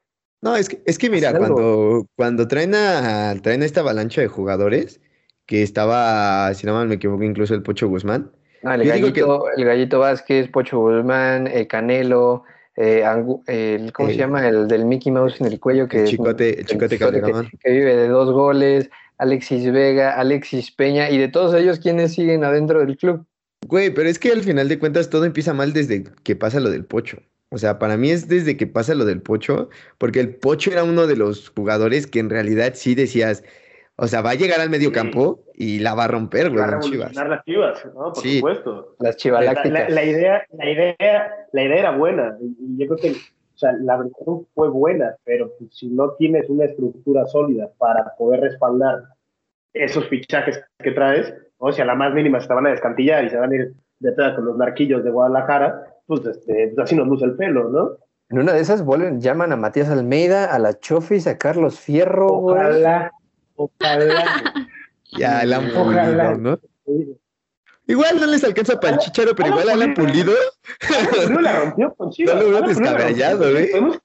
No, es que, es que mira, cuando, cuando traen, a, traen esta avalancha de jugadores, que estaba, si no mal me equivoco, incluso el Pocho Guzmán. Ah, el, gallito, el Gallito Vázquez, Pocho Guzmán, eh, Canelo, eh, el, ¿cómo se llama? El del Mickey Mouse en el cuello. Que, el chicote, chicote, que, que, vive de dos goles, Alexis Vega, Alexis Peña, y de todos ellos, ¿quiénes siguen adentro del club? Güey, pero es que al final de cuentas todo empieza mal desde que pasa lo del Pocho. O sea, para mí es desde que pasa lo del Pocho, porque el Pocho era uno de los jugadores que en realidad sí decías, o sea, va a llegar al medio campo y la va a romper, güey. Va a Chivas. las Chivas, ¿no? Por supuesto. Las Chivas la, la, idea, la, idea, la idea era buena. Y yo creo que o sea, la versión fue buena, pero pues, si no tienes una estructura sólida para poder respaldar esos fichajes que traes, o sea, a la más mínima se te van a descantillar y se van a ir detrás con los narquillos de Guadalajara, pues, este, pues así nos luce el pelo, ¿no? En una de esas vuelven, llaman a Matías Almeida, a la Chofis, a Carlos Fierro. Ojalá, ojalá. ya, Alan Pulido, ¿no? Igual no les alcanza para el chicharo, pero igual Alan Pulido. No la rompió con Chivas. No lo veo descabellado, ¿eh? Podemos,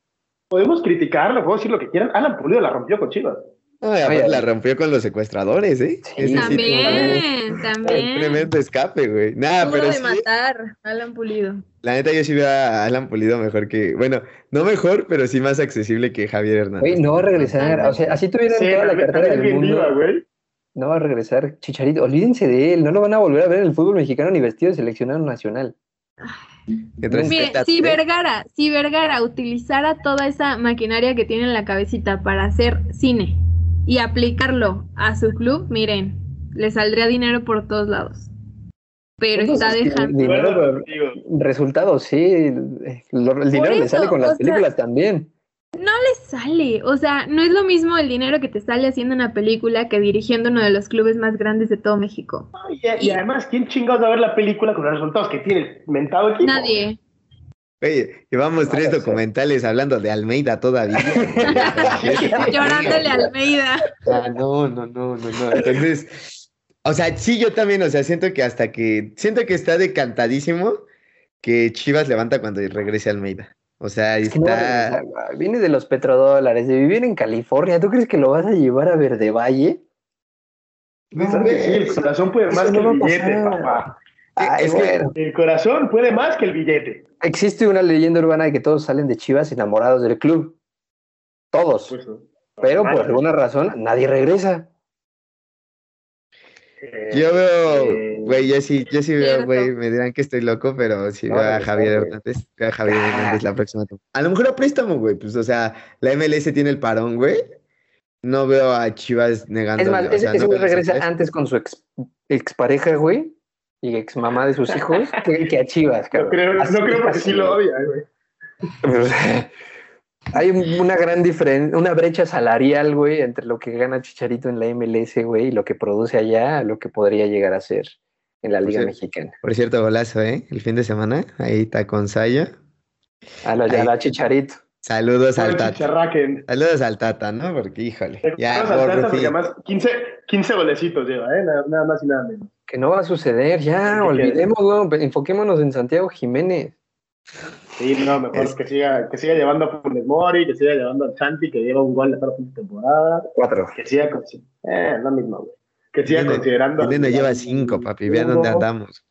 podemos criticarlo, podemos decir lo que quieran. Alan Pulido la rompió con Chivas. Ay, la rompió con los secuestradores, ¿eh? Sí, también, también. Tremendo escape, güey. Nada, pero de sí, matar, Alan Pulido. La neta, yo sí veo a Alan Pulido mejor que. Bueno, no mejor, pero sí más accesible que Javier Hernández. Güey, no va a regresar. O sea, así tuvieran Sí, toda la cartera del mundo. viva, güey. No va a regresar Chicharito. Olvídense de él. No lo van a volver a ver en el fútbol mexicano ni vestido de seleccionado nacional. Entonces, Mire, si. Vergara, si Vergara utilizara toda esa maquinaria que tiene en la cabecita para hacer cine y aplicarlo a su club, miren, le saldría dinero por todos lados. Pero Entonces, está dejando. dinero, resultados, sí. El, dinero le sale con las sea, películas también. No le sale, o sea, no es lo mismo el dinero que te sale haciendo una película que dirigiendo uno de los clubes más grandes de todo México. y, y además, ¿quién chingados va a ver la película con los resultados que tiene el mentado equipo? Nadie. Oye, llevamos tres documentales hablando de Almeida todavía. Llorándole a Almeida. Ah, no, no, no, no, no. Entonces, o sea, sí, yo también, o sea, siento que hasta que, siento que está decantadísimo que Chivas levanta cuando regrese Almeida. O sea, Es que no está... Viene de los petrodólares, de vivir en California. ¿Tú crees que lo vas a llevar a Verde Valle? Que sí, el corazón puede más que no el billete, papá. Ay, es que-. El corazón puede más que el billete. Existe una leyenda urbana de que todos salen de Chivas enamorados del club. Todos. Pues, ¿no? Pero por alguna razón nadie regresa. Eh, Yo veo, eh, güey, yo sí, yo sí veo, güey, me dirán que estoy loco, pero sí No, veo a Javier. Hernández, veo a Javier Hernández la próxima temporada. A lo mejor a préstamo, güey, pues, o sea, la MLS tiene el parón, güey. No veo a Chivas negando. Es más, o ese, sea, ese no regresa antes con su ex, expareja, güey, y ex mamá de sus hijos, que, que a Chivas, No cabrón. creo, Así no creo porque así, sí lo odia, güey. Sea, Hay un- una gran diferencia, una brecha salarial, güey, entre lo que gana Chicharito en la MLS, güey, y lo que produce allá, a lo que podría llegar a ser en la Liga. Mexicana. Por cierto, golazo, ¿eh? El fin de semana, ahí está con Saya. A la, a Ahí. la Chicharito. Saludos al Tata. Saludos al Tata, ¿no? Porque, híjole, ya, al Tata por porque además 15, 15 golecitos lleva, ¿eh? Nada, nada más y nada menos. Que no va a suceder, ya, ¿Qué olvidémoslo, enfoquémonos en Santiago Jiménez. Sí, no, mejor Es- que siga, que siga llevando a Funes Mori, que siga llevando a Chanti, que lleva un gol de toda la temporada, Cuatro. que siga, con- eh, lo mismo, güey. Que siga considerando. Nene lleva cinco, papi, vean dónde andamos.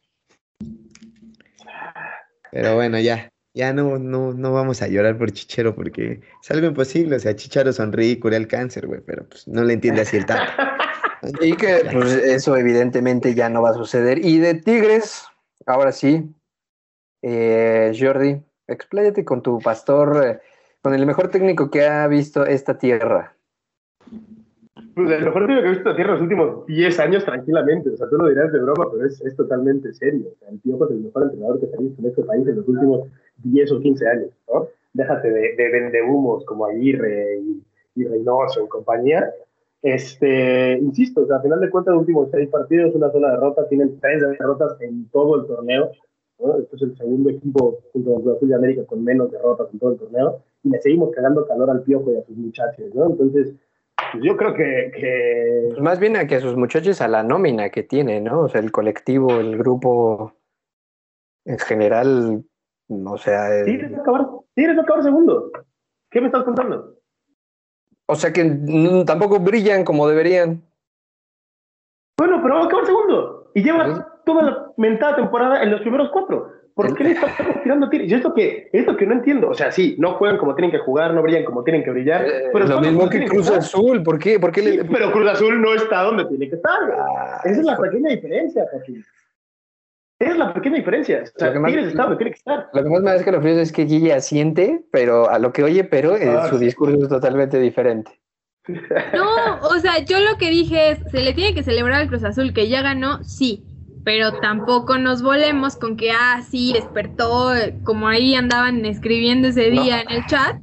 Pero bueno, ya, ya no, no, no vamos a llorar por Chichero porque es algo imposible. O sea, Chicharo sonríe y cura el cáncer, güey, pero pues no le entiende así el Tata. Y que pues eso evidentemente ya no va a suceder. Y de Tigres, ahora sí, eh, Jordi, expláyate con tu pastor, eh, con el mejor técnico que ha visto esta tierra. Pues el mejor tío que he visto a tierra los últimos 10 años tranquilamente. O sea, tú lo dirás de broma, pero es, es totalmente serio. O sea, el tío es el mejor entrenador que se ha visto en este país en los últimos 10 o 15 años, ¿no? Déjate de, de vendehumos como Aguirre y, y Reynoso y compañía. Este, insisto, o sea, a final de cuentas, los últimos seis partidos, una sola derrota, tienen tres derrotas en todo el torneo. ¿no? Este es el segundo equipo junto con Azul de América con menos derrotas en todo el torneo. Y le seguimos cagando calor al piojo y a sus muchachos, ¿no? Entonces, pues yo creo que, que... Pues más bien a que a sus muchachos, a la nómina que tiene, ¿no? O sea, el colectivo, el grupo en general, o sea... Va a acabar, a acabar segundo. ¿Qué me estás contando? O sea que tampoco brillan como deberían. Bueno, pero va a acabar segundo. Y lleva toda la mentada temporada en los primeros cuatro. ¿Por qué le estamos tirando tiros? Y esto que, esto que no entiendo. O sea, sí, no juegan como tienen que jugar, no brillan como tienen que brillar. Eh, pero lo mismo que Cruz. Azul, ¿por qué? ¿Por qué Sí, le- pero Cruz Azul no está donde tiene que estar. Ah, Esa es la pequeña diferencia, Joaquín. Esa es la pequeña diferencia. O sea, Lo que más- Tigres está donde tiene que estar. Lo que más me da escalofríos es que Gigi asiente, pero a lo que oye, pero eh, Ah, su sí. discurso es totalmente diferente. No, o sea, yo lo que dije es, se le tiene que celebrar al Cruz Azul que ya ganó, sí, pero tampoco nos volemos con que, ah, sí, despertó, como ahí andaban escribiendo ese No. día en el chat,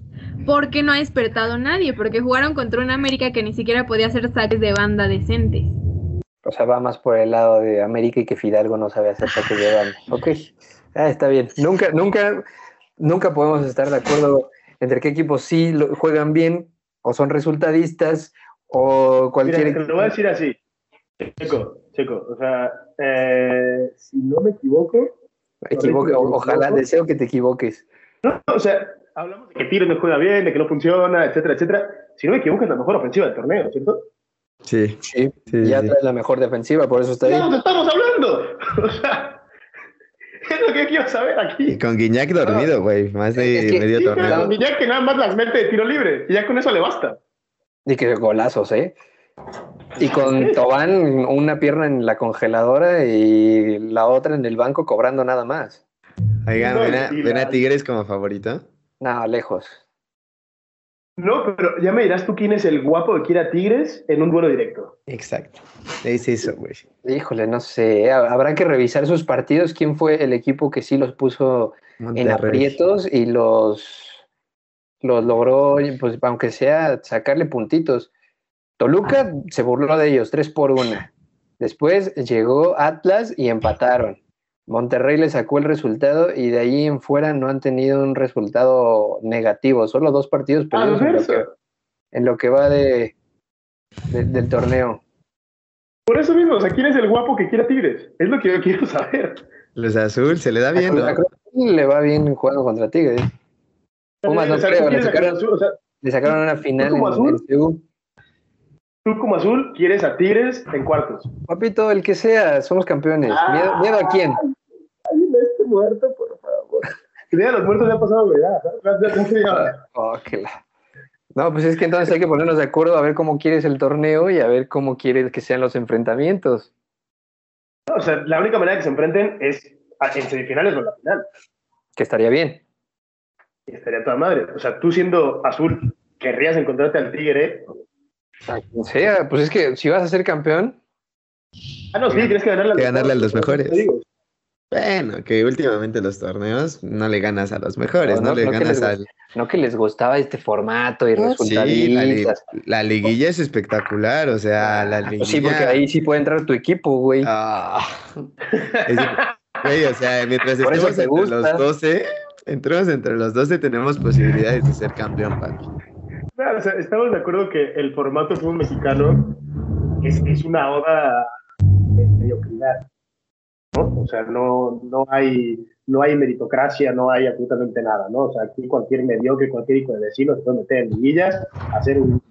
porque no ha despertado nadie, porque jugaron contra una América que ni siquiera podía hacer saques de banda decentes. O sea, va más por el lado de América y que Fidalgo no sabe hacer saques de banda. Ok, ah, está bien. Nunca, nunca, nunca podemos estar de acuerdo entre qué equipos sí lo- juegan bien o son resultadistas o Mira, cualquier te lo voy a decir así. Checo, Checo. O sea, eh, si no me equivoco, equivoca. o- Ojalá, deseo que te equivoques. No, o sea, hablamos de que Tigres no juega bien, de que no funciona, etcétera, etcétera. Si no me equivoco, es la mejor ofensiva del torneo, ¿cierto? Sí, Sí, sí, ya sí. trae la mejor defensiva, por eso está ¿De ahí. dónde estamos hablando? O sea, es lo que quiero saber Y aquí. con Guiñac dormido, güey, más de Es que- medio Sí, torneo. pero ya que nada más las mete de tiro libre, y ya con eso le basta. Y que golazos, ¿eh? Y con Tobán, una pierna en la congeladora y la otra en el banco cobrando nada más. Oigan, No, ¿ven a, y ven a Tigres como favorito? No, lejos. No, pero ya me dirás tú quién es el guapo que quiere a Tigres en un duelo directo. Exacto. Es eso, güey. Híjole, no sé. ha- Habrá que revisar sus partidos. ¿Quién fue el equipo que sí los puso en aprietos y los, los logró, pues aunque sea sacarle puntitos? Toluca se burló de ellos, tres por una. Después llegó Atlas y empataron. Monterrey le sacó el resultado y de ahí en fuera no han tenido un resultado negativo. Solo dos partidos perdidos en lo, que, Adverso. en lo que va de, de- del torneo. Por eso mismo, o sea, ¿quién es el guapo que quiere a Tigres? Es lo que yo quiero saber. Los azul, se le da A bien, Cruz- ¿no? a Cruz Azul le va bien jugando contra Tigres. Pumas no creo, ¿tú le sacaron, le una final en, en CU. Tú como azul quieres a Tigres en cuartos. Papito, el que sea, somos campeones. ¿Miedo, miedo a quién? Ay, no esté muerto, por favor. El día de los muertos ya ha pasado, se llama. Oh, que la- No, pues es que entonces hay que ponernos de acuerdo a ver cómo quieres el torneo y a ver cómo quieres que sean los enfrentamientos. No, o sea, la única manera que se enfrenten es a- en semifinales o en la final. Que estaría bien. Y estaría toda madre. O sea, tú siendo azul, querrías encontrarte al Tigre. A quien sea, pues es que si vas a ser campeón, Ah, no, sí, tienes que ganarle, Que ganarle a los mejores. Bueno, que últimamente los torneos no le ganas a los mejores, No, no, no, le no que ganas les al... no que les gustaba este formato y Sí, la, li- la liguilla es espectacular, o sea, la liguilla... Sí, porque ahí sí puede entrar tu equipo, güey. Ah. Es- güey, o sea, mientras Por estemos te entre gusta. los 12, entremos entre los 12 tenemos posibilidades de ser campeón, papi. O sea, estamos de acuerdo que el formato fútbol mexicano es, es una oda de mediocridad. ¿no? O sea, no, no, hay, no hay meritocracia, no hay absolutamente nada. ¿no? O sea, aquí cualquier mediocre, cualquier hijo de vecino se puede meter en liguillas, hacer un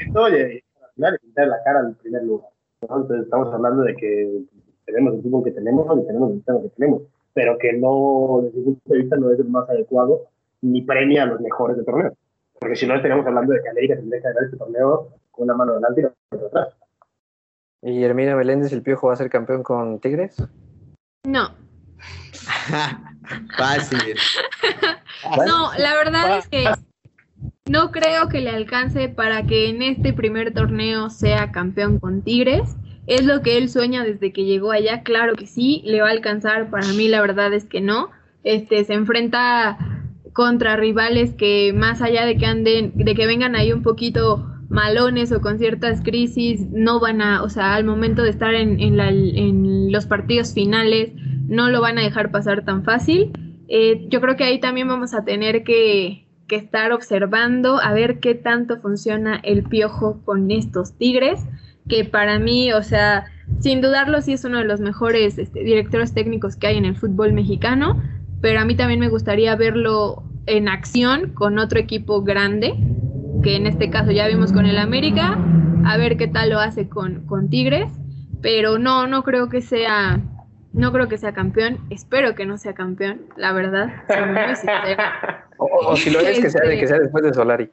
y, al final pintar la cara en primer lugar. ¿no? Entonces estamos hablando de que tenemos el fútbol que tenemos y tenemos el sistema que tenemos, pero que no, desde mi punto de vista, no es el más adecuado ni premia a los mejores del torneo. Porque si no, estaríamos hablando de que América tendría que ganar este torneo con una mano delante y la otra atrás. ¿Y Hermina Meléndez, el Piojo, va a ser campeón con Tigres? No, Fácil. no, la verdad es que no creo que le alcance para que en este primer torneo sea campeón con Tigres. ¿Es lo que él sueña desde que llegó allá? Claro que sí, le va a alcanzar. Para mí la verdad es que no. Este se enfrenta contra rivales que más allá de que anden, de que vengan ahí un poquito malones o con ciertas crisis, no van a, o sea, al momento de estar en, los partidos finales, no lo van a dejar pasar tan fácil. Eh, yo creo que ahí también vamos a tener que, que estar observando a ver qué tanto funciona el piojo con estos Tigres, que para mí, o sea, sin dudarlo, sí es uno de los mejores este, directores técnicos que hay en el fútbol mexicano, pero a mí también me gustaría verlo en acción con otro equipo grande, que en este caso ya vimos con el América, a ver qué tal lo hace con, con Tigres, pero no, no creo que sea, no creo que sea campeón, espero que no sea campeón, la verdad, o, si lo es, que sea, que sea después de Solari.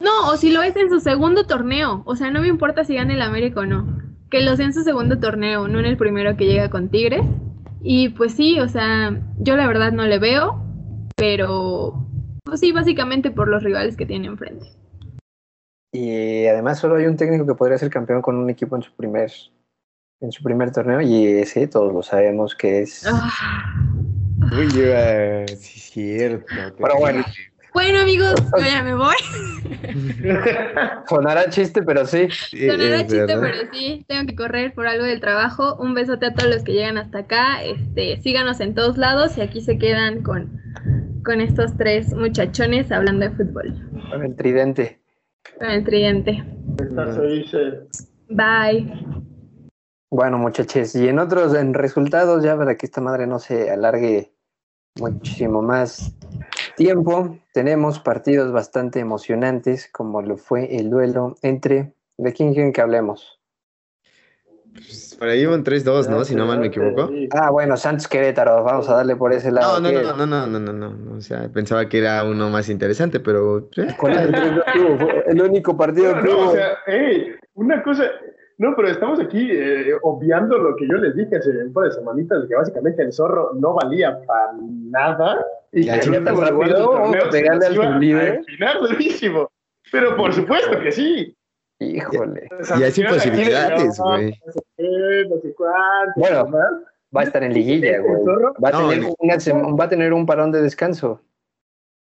No, o si lo es en su segundo torneo, o sea, no me importa si gana el América o no, que lo sea en su segundo torneo, no en el primero que llega con Tigres, y pues sí, o sea, yo la verdad no le veo, pero pues sí, básicamente por los rivales que tiene enfrente. Y además solo hay un técnico que podría ser campeón con un equipo en su primer en su primer torneo y ese todos lo sabemos que es ah. Uy, uh, sí cierto. Pero bueno, bueno, amigos, yo ya me voy. Sonará chiste, pero sí. Sonará chiste, pero sí. Tengo que correr por algo del trabajo. Un besote a todos los que llegan hasta acá. Este, síganos en todos lados y aquí se quedan con, con estos tres muchachones hablando de fútbol. Con el tridente. Con el tridente. Bye. Bueno, muchachos, y en otros, en resultados, ya para que esta madre no se alargue muchísimo más tiempo tenemos partidos bastante emocionantes, como lo fue el duelo entre. ¿De quién quieren que hablemos? Pues por ahí iban 3-2, ¿no? Si no mal me equivoco. Ah, bueno, Santos Querétaro, vamos a darle por ese lado. No, no, no, no, no, no, no, no, O sea, pensaba que era uno más interesante, pero. Eh. el, el único partido que O sea, hey, una cosa, no, pero estamos aquí eh, obviando lo que yo les dije hace un par de semanitas, de que básicamente el zorro no valía para nada. Y que el último lugar pegarle al líder. final, durísimo. Pero por supuesto que sí. Híjole. y hay posibilidades, güey. No, sé bueno, va a estar en liguilla, güey. Va, a tener va a tener un parón de descanso.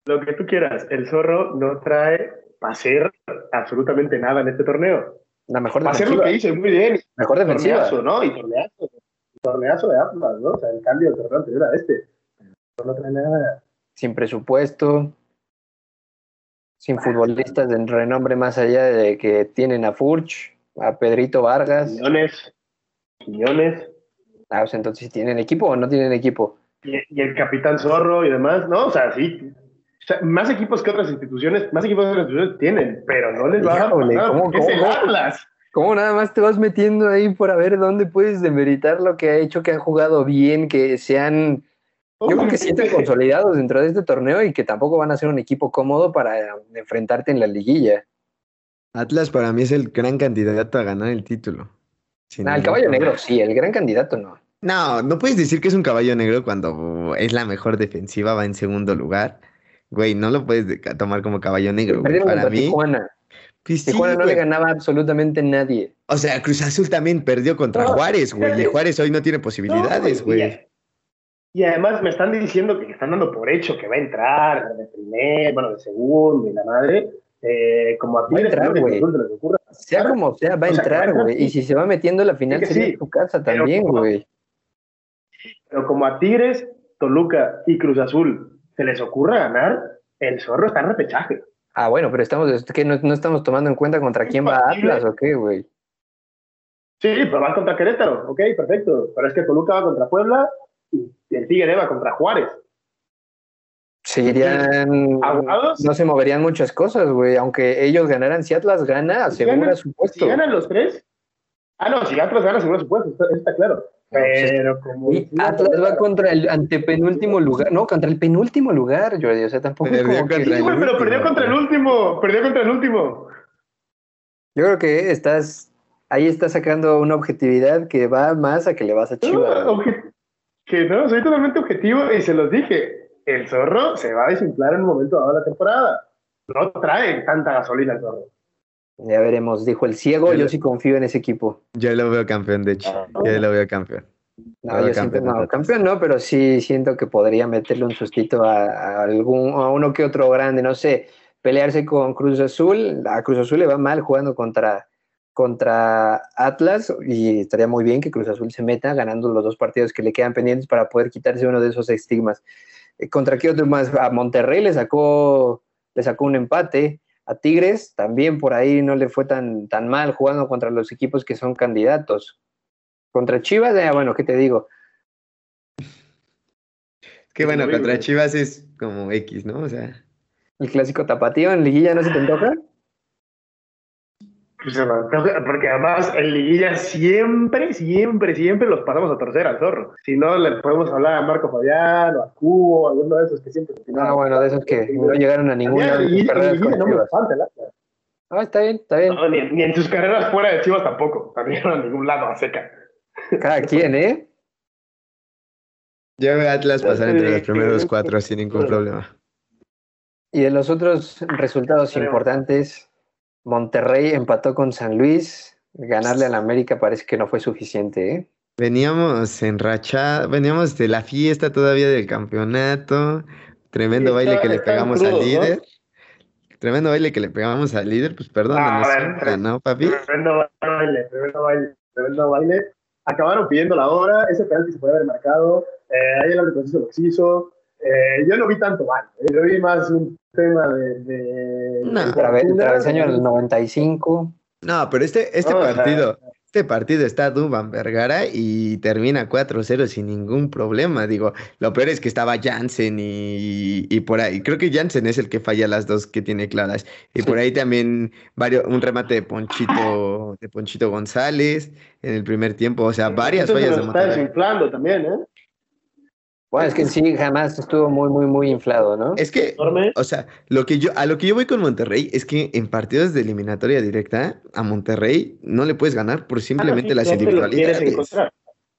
Lo que tú quieras. El zorro no trae para hacer absolutamente nada en este torneo. La mejor defensiva. Hacer lo que hice muy bien. Mejor defensiva. Torneazo, ¿no? Y torneazo. Torneazo de Atlas, ¿no? O sea, el cambio del torneo anterior a este. No trae nada. Sin presupuesto. Sin futbolistas de renombre más allá de que tienen a Furch, a Pedrito Vargas. Millones. Millones. Ah, o sea, entonces, ¿tienen equipo o no tienen equipo? Y, y el capitán Zorro y demás, ¿no? O sea, sí, más equipos que otras instituciones, más equipos que otras instituciones tienen, pero no les va a dar ¿cómo, ¿cómo, nada más te vas metiendo ahí por a ver dónde puedes demeritar lo que ha hecho, que han jugado bien, que sean, yo creo que sienten consolidados dentro de este torneo y que tampoco van a ser un equipo cómodo para enfrentarte en la liguilla. Atlas para mí es el gran candidato a ganar el título. No, el caballo negro sí, el gran candidato no. No, no puedes decir que es un caballo negro cuando es la mejor defensiva, va en segundo lugar Güey, no lo puedes tomar como caballo negro. Para mí. Tijuana. Pues Tijuana no le ganaba absolutamente nadie. O sea, Cruz Azul también perdió contra Juárez, güey. Y Juárez hoy no tiene posibilidades, güey. y además me están diciendo que están dando por hecho que va a entrar de primer, bueno, de segundo y la madre. Eh, como a va entrar, güey. Sea como sea, va a entrar, güey. Y si se va metiendo la final, sería en su casa también, güey. Pero como a Tigres, Toluca y Cruz Azul se les ocurra ganar, el zorro está en repechaje. Ah, bueno, pero estamos, que no, estamos tomando en cuenta contra quién va Atlas o qué, güey. Sí, pero va contra Querétaro, ok, perfecto. Pero es que Toluca va contra Puebla y el Tigre va contra Juárez. Seguirían. No se moverían muchas cosas, güey. Aunque ellos ganaran, si Atlas gana, asegura su puesto. Si ganan los tres. Ah, no, si Atlas gana, asegura su puesto, está claro. Pero como. Atlas va contra el antepenúltimo lugar. No, contra el penúltimo lugar, Jordi. O sea, tampoco. Perdió como que... pero perdió contra el último. Perdió contra el último. Yo creo que estás. Ahí estás sacando una objetividad que va más a que le vas a Chivas. que no, soy totalmente objetivo y se los dije. el zorro se va a desinflar en un momento dado de la temporada. No trae tanta gasolina el zorro. Ya veremos, dijo el ciego, yo sí confío en ese equipo. Yo lo veo campeón, de hecho. Yo lo veo campeón. No, yo siempre, no, campeón no, pero sí siento que podría meterle un sustito a, algún, a uno que otro grande, no sé, pelearse con Cruz Azul, a Cruz Azul le va mal jugando contra, contra Atlas y estaría muy bien que Cruz Azul se meta ganando los dos partidos que le quedan pendientes para poder quitarse uno de esos estigmas. Eh, ¿Contra qué otro más? A Monterrey le sacó, le sacó un empate. A Tigres también por ahí no le fue tan, tan mal jugando contra los equipos que son candidatos. Contra Chivas, eh, bueno, ¿qué te digo? Que bueno, contra Chivas es como X, ¿no? O sea. El clásico tapatío en liguilla no se te antoja. Pues porque además en liguilla siempre, siempre, siempre los pasamos a tercera al zorro. Si no, le podemos hablar a Marco Fabián o a Cubo, alguno de esos que siempre. Ah, bueno, de esos que no llegaron a ninguna. no me falta, Ah, está bien, está bien. ni, en sus carreras fuera de Chivas tampoco. También a ningún lado a seca. Cada quien, ¿eh? Yo veo a Atlas pasar entre los primeros cuatro sin ningún problema. Y de los otros resultados importantes, Monterrey empató con San Luis. Ganarle al América parece que no fue suficiente, ¿eh? Veníamos enrachados, veníamos de la fiesta todavía del campeonato. Tremendo baile que le pegamos al líder. Tremendo baile que le pegamos al líder, pues perdón, ah, ¿no, papi? Tremendo baile, tremendo baile, tremendo baile. Acabaron pidiendo la hora, ese penalti se puede haber marcado, eh, ahí el árbitro hizo lo que hizo. Eh, yo no vi tanto mal, yo vi más un tema de. de no, travesaño del 95. No, pero este, este partido. Este partido está Duban Vergara y termina 4-0 sin ningún problema. Digo, lo peor es que estaba Jansen y, y, por ahí. Creo que Jansen es el que falla las dos que tiene claras. Y por ahí también varios, un remate de Ponchito, de Ponchito González en el primer tiempo. O sea, varias fallas de Está desinflando también, ¿eh? Bueno, es que sí, jamás estuvo muy, muy, muy inflado, ¿no? Es que, o sea, lo que yo, a lo que yo voy con Monterrey es que en partidos de eliminatoria directa, a Monterrey no le puedes ganar por simplemente las individualidades.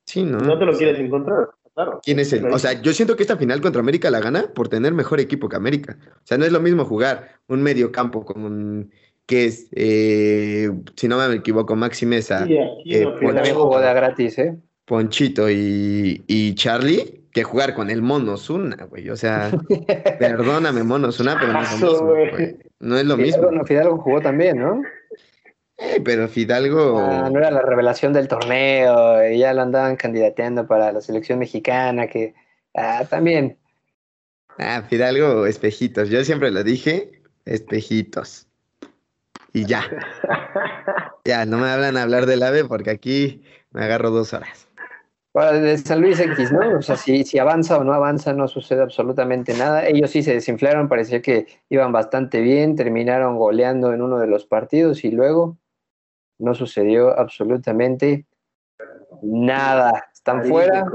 Sí, ¿no? No te lo quieres encontrar. Claro. ¿Quién es el? O sea, yo siento que esta final contra América la gana por tener mejor equipo que América. O sea, no es lo mismo jugar un medio campo con un que es, eh, si no me equivoco, Maxi Mesa. Sí, eh, también jugó de gratis, ¿eh? Ponchito y, y Charlie que jugar con el Mono Zuna, güey. O sea, perdóname, Mono Zuna, pero no es lo mismo, güey. No es lo Fidalgo, mismo. Fidalgo jugó también, ¿no? Eh, pero Fidalgo. Ah, no era la revelación del torneo, y ya lo andaban candidateando para la selección mexicana, que. Ah, también. Ah, Fidalgo, espejitos. Yo siempre lo dije, espejitos. Y ya. ya, no me hablan a hablar del ave porque aquí me agarro dos horas. De San Luis X, ¿no? O sea, si, si avanza o no avanza, no sucede absolutamente nada. Ellos sí se desinflaron, parecía que iban bastante bien, terminaron goleando en uno de los partidos y luego no sucedió absolutamente nada. Están fuera.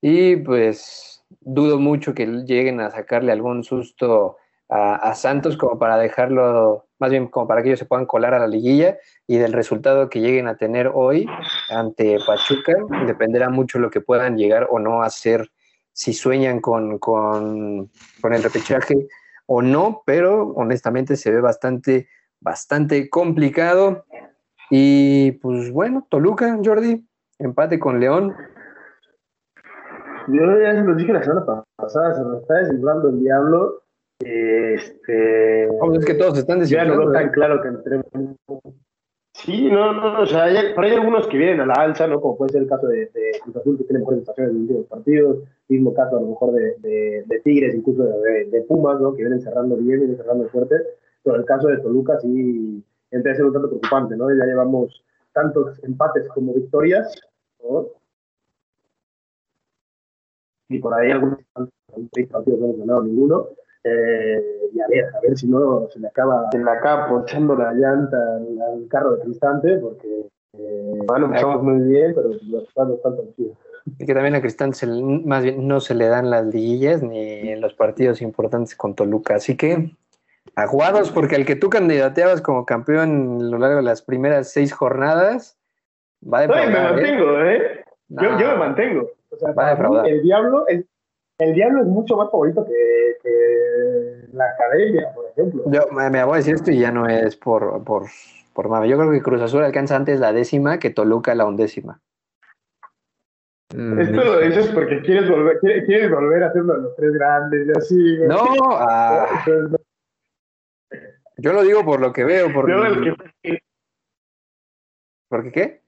Y pues dudo mucho que lleguen a sacarle algún susto a, Santos como para dejarlo, más bien como para que ellos se puedan colar a la liguilla y del resultado que lleguen a tener hoy ante Pachuca, dependerá mucho lo que puedan llegar o no a hacer, si sueñan con, con, con el repechaje o no, pero honestamente se ve bastante, bastante complicado. Y pues bueno, Toluca, Jordi, empate con León. Yo ya lo dije la semana pasada, se me está desinflando el diablo este, es que todos están. Ya no tan claro que entre. Sí, no, no, o sea, hay, hay algunos que vienen a la alza, ¿no? Como puede ser el caso de, de Cruz Azul, que tiene mejores estaciones en los últimos partidos, mismo caso a lo mejor de, de, Tigres, incluso de, Pumas, ¿no? Que vienen cerrando bien, vienen cerrando fuerte, pero el caso de Toluca sí empieza a ser un tanto preocupante, ¿no? Ya llevamos tantos empates como victorias, ¿no? Y por ahí algunos partidos no hemos ganado ninguno, eh, y a ver, a ver si no se le acaba, se le acaba ponchando la llanta al, carro de Cristante, porque eh, bueno, empezamos muy bien, pero los resultados están tan chidos. Y que también a Cristante más bien no se le dan las liguillas ni en los partidos importantes con Toluca. Así que aguados, porque el que tú candidateabas como campeón a lo largo de las primeras seis jornadas va a defraudar. me ¿eh? mantengo, ¿eh? Yo, yo, me mantengo. O sea, va a defraudar. el diablo es el Diablo es mucho más favorito que la Academia, por ejemplo. Yo me, me voy a decir esto y ya no es por, por, por mame. Yo creo que Cruz Azul alcanza antes la décima que Toluca la undécima. Mm, Esto lo dices porque quieres volver, quieres, quieres volver a hacer uno de los tres grandes y así. güey. No, ah, Entonces, yo lo digo por lo que veo, por, luego el que ¿porque qué?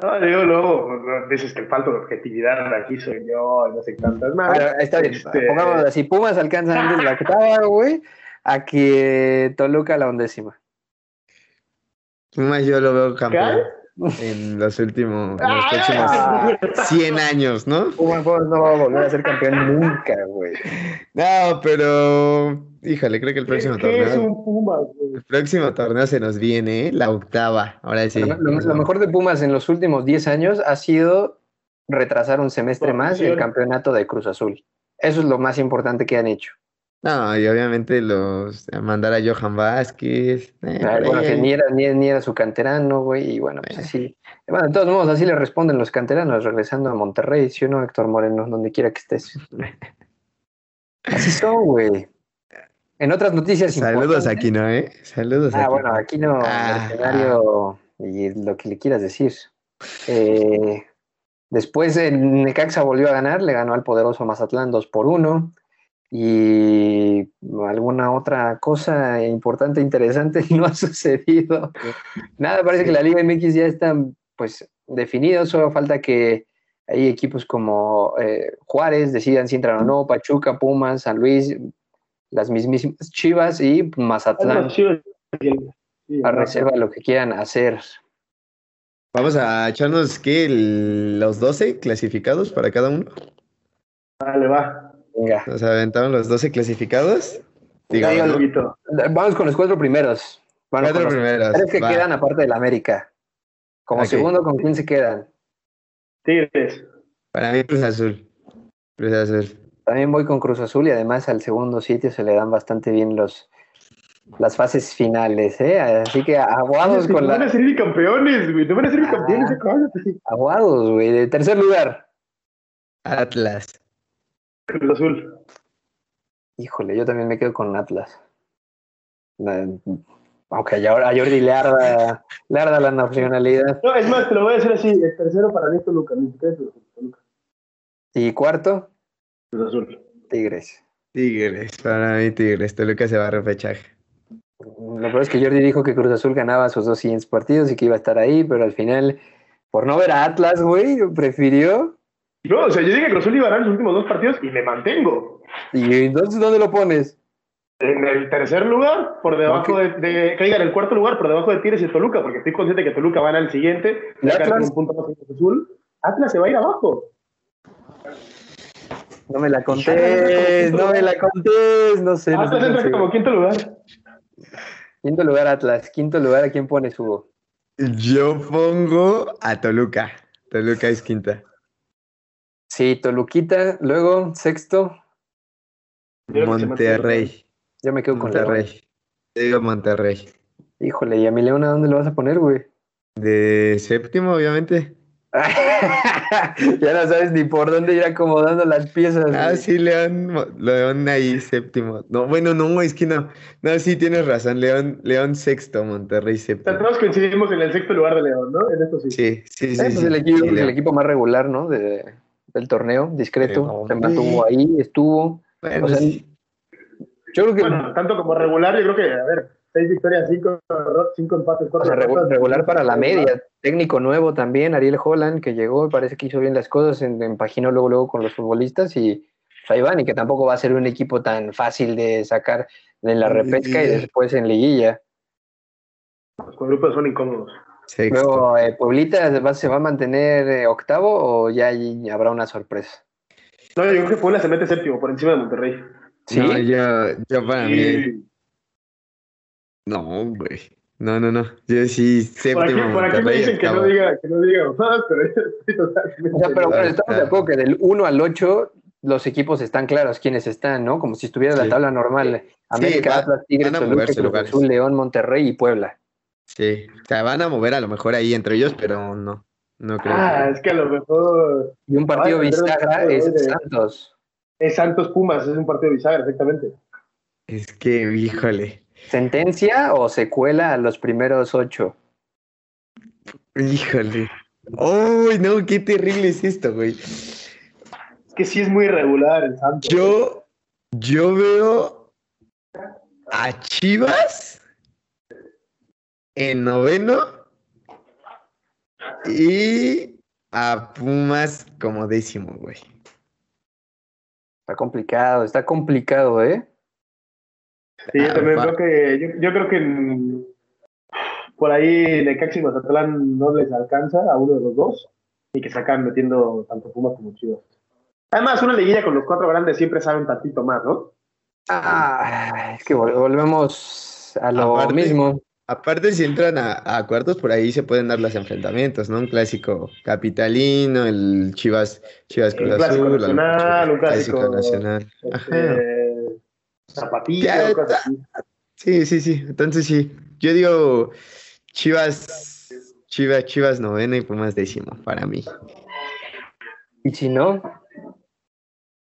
No, digo, luego dices que falta de objetividad, aquí soy yo, no sé cuántas más. Está bien, Este, pongámoslo así. Pumas alcanza antes la octava, güey, a que Toluca la undécima. Pumas yo lo veo campeón ¿Qué? en los últimos, en los Ah, próximos 100 años, ¿no? Pumas Pumas no va a volver a ser campeón nunca, güey. No, pero híjole, creo que el próximo ¿Qué es torneo, un Puma, güey? el próximo torneo se nos viene, ¿eh? la octava. Ahora sí. Lo, lo- lo mejor de Pumas en los últimos 10 años ha sido retrasar un semestre más el campeonato de Cruz Azul. Eso es lo más importante que han hecho. No, y obviamente los mandar a Johan Vázquez. eh, Ah, bueno, que ni era, ni, ni era su canterano, güey, y bueno, pues así. Bueno, de todos modos, así le responden los canteranos regresando a Monterrey, ¿sí o no, Héctor Moreno? Donde quiera que estés. Así son, güey. En otras noticias Saludos importantes- aquí, ¿no? ¿Eh? Saludos Ah, aquí. bueno, aquí no, Ah, mercenario y lo que le quieras decir. Eh, después el Necaxa volvió a ganar, le ganó al poderoso Mazatlán 2 por 1 y alguna otra cosa importante, interesante no ha sucedido. Nada, parece que la Liga MX ya está pues definido, solo falta que hay equipos como eh, Juárez decidan si entran o no, Pachuca, Pumas, San Luis, las mismísimas Chivas y Mazatlán Chivas a reserva lo que quieran hacer. Vamos a echarnos, ¿qué? El- los 12 clasificados para cada uno. Vale, va. Venga, Nos aventaron los 12 clasificados. Digo, ¿no? Poquito. vamos con los cuatro primeros. Cuatro los primeros. tres que va. quedan aparte del América. Como segundo, ¿con quién se quedan? Tigres. Para mí, Cruz Azul. Cruz Azul. También voy con Cruz Azul y además al segundo sitio se le dan bastante bien los las fases finales, ¿eh? Así que aguados No con van a la ser bicampeones, güey. No van a ser bicampeones, Ah. cállate. aguados, güey. De tercer lugar. Atlas. Cruz Azul. Híjole, yo también me quedo con Atlas. Aunque a Jor- a Jordi le arda, le arda la nacionalidad. No, es más, te lo voy a decir así. El tercero para mí es. Ni Toluca. Y cuarto, Cruz Azul. Tigres. Tigres. Para mí, Tigres. Toluca se va a repechaje. Lo peor es que Jordi dijo que Cruz Azul ganaba sus dos siguientes partidos y que iba a estar ahí, pero al final, por no ver a Atlas, güey, prefirió. No, o sea, yo dije que Cruz Azul iba a ganar los últimos dos partidos y me mantengo. ¿Y entonces dónde lo pones? En el tercer lugar, por debajo de, de. Diga, en el cuarto lugar, por debajo de Tigres y Toluca, porque estoy consciente que Toluca va a ganar el siguiente. ¿Y va a quedar con Atlas? un punto más en Cruz Azul. Atlas se va a ir abajo. No me la contés, no me la contés, no sé. no Atlas sé, no entra sé. como quinto lugar. Quinto lugar Atlas, quinto lugar, ¿a quién pones, Hugo? Yo pongo a Toluca. Toluca es quinta. Sí, Toluquita, luego sexto, Monterrey. yo me quedo con León. Monterrey. Digo Monterrey. Híjole, ¿y a mi León a dónde lo vas a poner, güey? De séptimo, obviamente. ya no sabes ni por dónde ir acomodando las piezas. Ah, sí, León, León ahí séptimo. No, bueno, no, es que no. No, sí tienes razón. León, León sexto, Monterrey séptimo. todos coincidimos en el sexto lugar de León, ¿no? En esto sí. Sí, sí, sí. Eh, pues sí. el, equipo, Sí, el León. equipo más regular, ¿no? De, del torneo, discreto. Se mantuvo ahí, estuvo. Bueno, o sea, sí. Yo creo que Bueno, tanto como regular, yo creo que, a ver, seis victorias, cinco, cinco empates, o cuatro sea, regu- derrotas. regular para la media. Técnico nuevo también, Ariel Holland, que llegó, parece que hizo bien las cosas, en- empaginó luego, luego con los futbolistas y pues, ahí van, y que tampoco va a ser un equipo tan fácil de sacar en la repesca y después en liguilla. Los grupos son incómodos. Sexto. Luego, eh, Pueblita ¿se va, se va a mantener eh, octavo o ya habrá una sorpresa? No, yo creo que Puebla se mete séptimo por encima de Monterrey. ¿Sí? No, yo para mí. No, güey. No, no, no. Yo sí, por aquí, séptimo. por aquí me dicen que no diga, que no diga más, pero estoy totalmente. O sea, pero bueno, estamos de acuerdo que del 1 al 8 los equipos están claros quiénes están, ¿no? Como si estuviera la tabla normal. América, va- Atlas, Tigres, Toluca, Cruz León, Monterrey y Puebla. Sí. O sea, van a mover a lo mejor ahí entre ellos, pero no. No creo. Ah, que- es que a lo mejor. Y un partido Ay, bisagra es es de- Santos. Es Santos Pumas, es un partido bisagra, exactamente. Es que, híjole. ¿Sentencia o secuela a los primeros ocho? Híjole. Uy, no, qué terrible es esto, güey. Es que sí es muy irregular el Santos. Yo, yo veo a Chivas en noveno y a Pumas como décimo, güey. Está complicado, está complicado, ¿eh? Sí, yo también creo que, yo, yo creo que en- por ahí Necaxa y Mazatlán no les alcanza a uno de los dos y que se acaban metiendo tanto Pumas como Chivas. Además, una liguilla con los cuatro grandes siempre saben tantito más, ¿no? Ah, es que vol- volvemos a lo Aparte- mismo. Aparte, si entran a, a cuartos, por ahí se pueden dar los enfrentamientos, ¿no? Un clásico capitalino, el Chivas, Chivas Cruz clásico Azul, nacional, un clásico- nacional. Ajá. Este, Así. Sí, sí, sí. Entonces sí. Yo digo Chivas, Chivas, Chivas novena y Pumas décimo para mí. Y si no,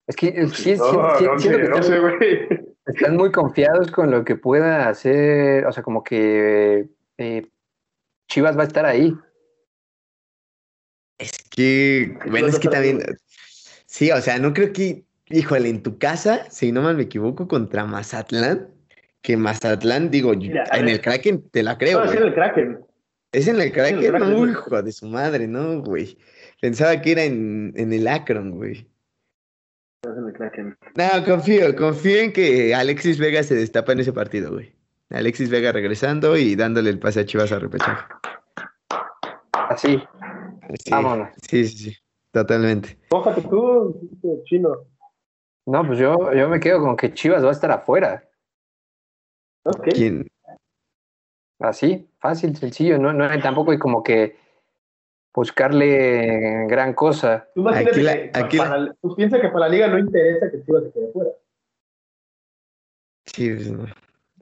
es que sí, sí- No, sí- no siento sé, que no están, sé, güey. están muy confiados con lo que pueda hacer, o sea, como que eh, Chivas va a estar ahí. Es que, bueno, es que también, sí, o sea, no creo que, híjole, en tu casa, si no mal me equivoco, contra Mazatlán, que Mazatlán, digo, yo- Mira, en ver. el Kraken te la creo, No, sí, güey. el Kraken. Es en el Kraken, no, hijo de su madre, no, güey. Pensaba que era en, en el Akron, güey. Es en el Kraken. No, confío, confío en que Alexis Vega se destapa en ese partido, güey. Alexis Vega regresando y dándole el pase a Chivas a repechaje. Así, Sí, vámonos. sí, sí, sí, totalmente. Mójate tú, chino. No, pues yo, yo me quedo con que Chivas va a estar afuera. Ok. ¿Quién? Así, fácil, sencillo. No, no hay tampoco hay como que buscarle gran cosa. Tú imagínate Aquí la- que aquí la- para, tú piensas que para la liga no interesa que Chivas se quede fuera. Sí, pues, no.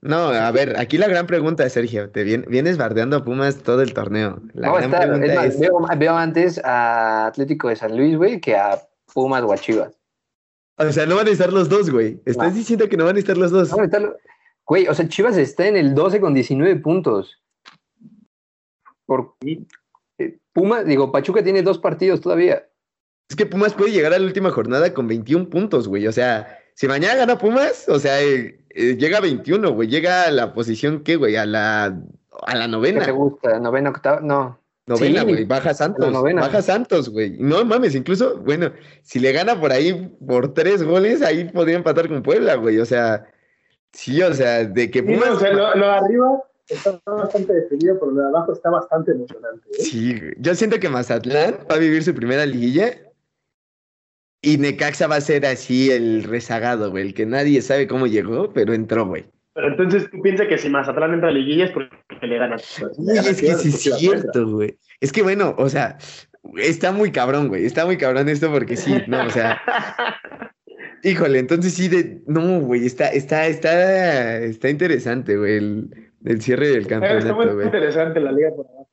No, a ver, aquí la gran pregunta es, Sergio, te vien- vienes bardeando a Pumas todo el torneo. La No, gran está, es pregunta más, es, veo, veo antes a Atlético de San Luis, güey, que a Pumas o a Chivas. O sea, no van a estar los dos, güey. Estás No. diciendo que no van a estar los dos. No, Güey, o sea, Chivas está en el 12 con 19 puntos. Por eh, Pumas, digo, Pachuca tiene dos partidos todavía. Es que Pumas puede llegar a la última jornada con 21 puntos, güey. O sea, si mañana gana Pumas, o sea, eh, eh, llega a 21, güey. Llega a la posición, ¿qué, güey? A la, a la ¿Qué novena. te gusta? ¿Novena, octava? No. Novena, Sí, güey. Baja Santos. Baja Santos, güey. No mames, incluso, bueno, si le gana por ahí por tres goles, ahí podría empatar con Puebla, güey. O sea, sí, o sea, de que Sí, Pumas. o sea, lo, lo de arriba está bastante definido, pero lo de abajo está bastante emocionante. ¿eh? Sí, güey. yo siento que Mazatlán va a vivir su primera liguilla y Necaxa va a ser así el rezagado, güey, el que nadie sabe cómo llegó, pero entró, güey. Pero entonces tú piensas que si Mazatlán entra a liguilla es porque le ganan. Uy, es que sí es cierto, güey. Es que bueno, o sea, está muy cabrón, güey. Está muy cabrón esto porque sí, no, o sea, híjole, entonces sí de, no, güey, está, está, está, está interesante, güey, el, el cierre del Está muy campeonato, güey. interesante la liga por abajo.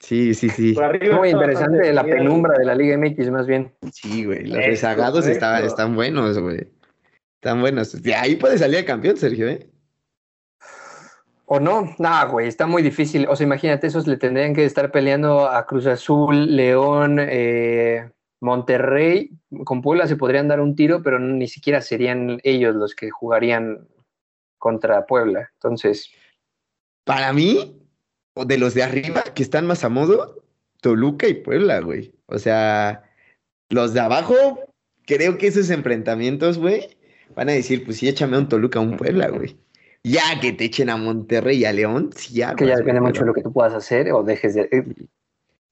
Sí, sí, sí. Por arriba Muy interesante la penumbra de la Liga MX, más bien. Sí, güey, los rezagados están buenos, güey. Están buenos. De ahí puede salir el campeón, Sergio, ¿eh? ¿O no? No, güey, está muy difícil. O sea, imagínate, esos le tendrían que estar peleando a Cruz Azul, León, eh, Monterrey. Con Puebla se podrían dar un tiro, pero ni siquiera serían ellos los que jugarían contra Puebla. Entonces, Para mí, o de los de arriba que están más a modo, Toluca y Puebla, güey. O sea, los de abajo, creo que esos enfrentamientos, güey, van a decir, pues sí, échame a un Toluca, a un Puebla, güey. Ya que te echen a Monterrey y a León, sí, ya. que ya depende mucho de lo que tú puedas hacer o dejes de. eh,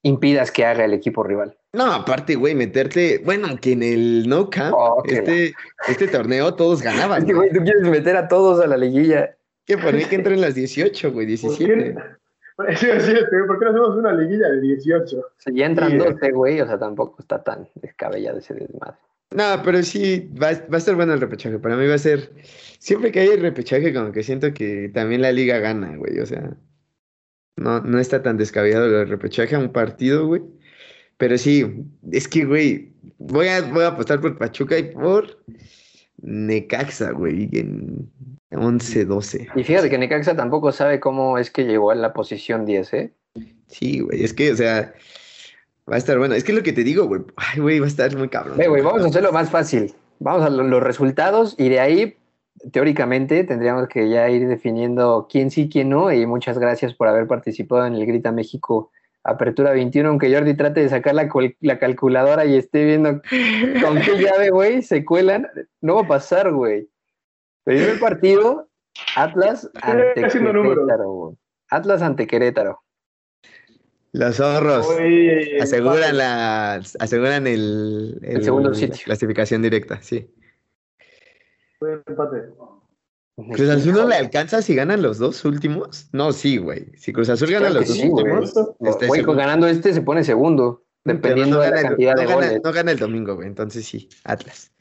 impidas que haga el equipo rival. No, aparte, güey, meterte, bueno, que en el No Camp, Oh, este, este torneo todos ganaban. Es que, güey. tú quieres meter a todos a la liguilla. Que poner que entren las 18, güey, ¿Por 17. qué, sí, sí, ¿por qué no hacemos una liguilla de 18? O sea, ya entran Sí. 12, güey, o sea, tampoco está tan descabellado ese desmadre. No, pero sí, va, a- va a estar bueno el repechaje. Para mí va a ser. Siempre que hay repechaje, como que siento que también la liga gana, güey. O sea, no, no está tan descabellado el repechaje a un partido, güey. Pero sí, es que, güey, voy a, voy a apostar por Pachuca y por Necaxa, güey, en 11-12. Y fíjate que Necaxa tampoco sabe cómo es que llegó a la posición 10, ¿eh? Sí, güey, es que, o sea, va a estar bueno. Es que lo que te digo, güey, ay, güey, va a estar muy cabrón. Ve, güey, vamos a hacerlo más fácil. Vamos a lo- los resultados y de ahí, teóricamente, tendríamos que ya ir definiendo quién sí, quién no. Y muchas gracias por haber participado en el Grita México Apertura 21, aunque Jordi trate de sacar la, calculadora y esté viendo con qué llave, güey, se cuelan. No va a pasar, güey. Primer partido, Atlas ante. Querétaro, güey. Atlas ante Querétaro. Los zorros aseguran la, aseguran el, El segundo la sitio. clasificación directa, sí. Empate. ¿Cruz Azul no le alcanza si ganan los dos últimos? No, sí, güey. Si Cruz Azul gana Claro los dos sí, últimos, Güey, con segundo. ganando este se pone segundo, dependiendo no de la gana el- cantidad de no gana- goles. No gana el domingo, güey. Entonces sí, Atlas.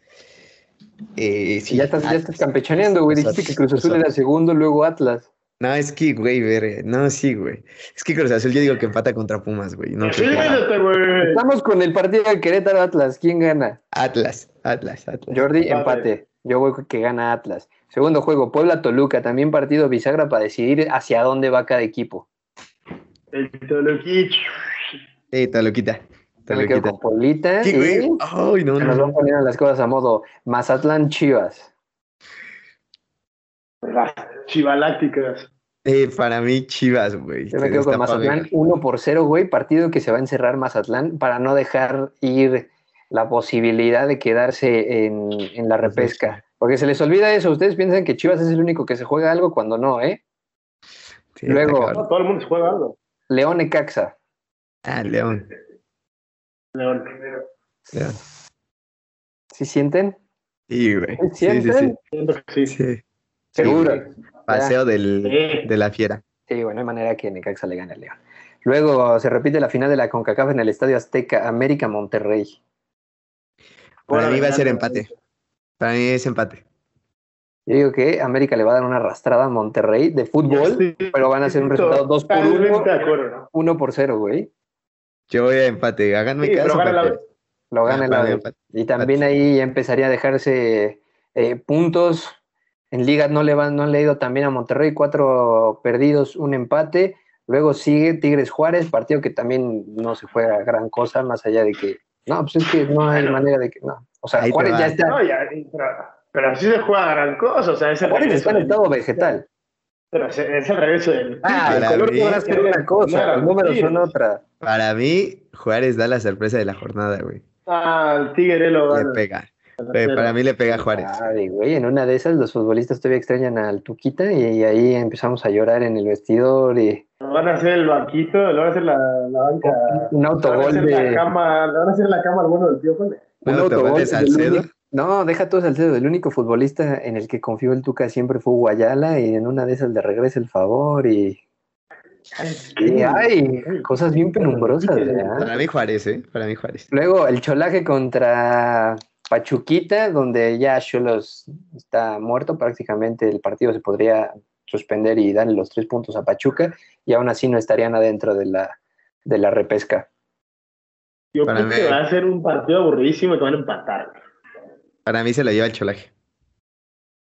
Eh, sí, ya estás, ya Atlas. estás campechaneando, güey. Dijiste que Cruz Azul era segundo, luego Atlas. No, es que, güey, verga. No, sí, güey. Es que Cruz Azul yo digo que empata contra Pumas, güey. No Sí, güey. Estamos con el partido de Querétaro Atlas. ¿Quién gana? Atlas, Atlas, Atlas. Jordi, Empate. empate. Yo voy que gana Atlas. Segundo juego, Puebla Toluca. También partido bisagra para decidir hacia dónde va cada equipo. El Toluquich. Sí, Toluquita. Me quedo Toluquita. con Pueblita Sí, güey. Ay, no, se nos no. van poniendo las cosas a modo Mazatlán Chivas. Las chivalácticas. Eh, para mí, Chivas, güey. Yo me quedo con Mazatlán Vega. 1 por 0, güey. Partido que se va a encerrar Mazatlán para no dejar ir la posibilidad de quedarse en, en la repesca. Porque se les olvida eso. Ustedes piensan que Chivas es el único que se juega algo cuando no, ¿eh? Sí, Luego-. No, todo el mundo se juega algo. León Necaxa. Ah, León. León. León. ¿Sí sienten? Sí, güey. ¿Sí Sí, sí, sí. sienten? Siento que sí. Sí. Sí, Seguro. Paseo del, Sí. de la fiera. Sí, bueno, no hay manera que Necaxa le gane al León. Luego se repite la final de la CONCACAF en el Estadio Azteca, América Monterrey. Para Bueno, mí va a ser empate. Para mí es empate. Yo digo que América le va a dar una arrastrada a Monterrey de fútbol, Sí. pero van a ser un resultado 2 por 1, Totalmente de acuerdo. 1 por 0, güey. Yo voy a empate. Háganme Sí, caso. gana la porque- vez. Lo gana Ah, el empate. Y también ahí ya empezaría a dejarse eh, puntos. En ligas no le van, no le ha ido también a Monterrey, cuatro perdidos, un empate. Luego sigue Tigres Juárez, partido que también no se juega gran cosa, más allá de que. No, pues es que no hay manera de que. No. O sea, Juárez ya está. No, ya, pero, pero así se juega gran cosa. O sea, es el Juárez está en del- estado vegetal. Pero es, el regreso del. Ah, el Para color mí- podrá ser una cosa, los números son otra. Para mí, Juárez da la sorpresa de la jornada, güey. Ah, el Tigre lo Le gana. pega. Para mí le pega a Juárez. Ay, güey, en una de esas los futbolistas todavía extrañan al Tuquita y ahí empezamos a llorar en el vestidor y Lo van a hacer el banquito, lo van a hacer la, la banca. un Le van a autogol hacer de. la cama, le van a hacer la cama al bueno del tío. Un ¿Un autogol de Salcedo? No, deja todo Salcedo. El único futbolista en el que confió el Tuca siempre fue Guayala y en una de esas le regresa el favor y, y hay cosas bien penumbrosas, ¿verdad? Para mí Juárez, ¿eh? Para mí Juárez. Luego el cholaje contra Pachuquita, donde ya Cholos está muerto prácticamente. El partido se podría suspender y darle los tres puntos a Pachuca y aún así no estarían adentro de la, de la repesca. Yo Para creo que mí- va a ser un partido aburridísimo y que van a empatar. Para mí se lo lleva el cholaje.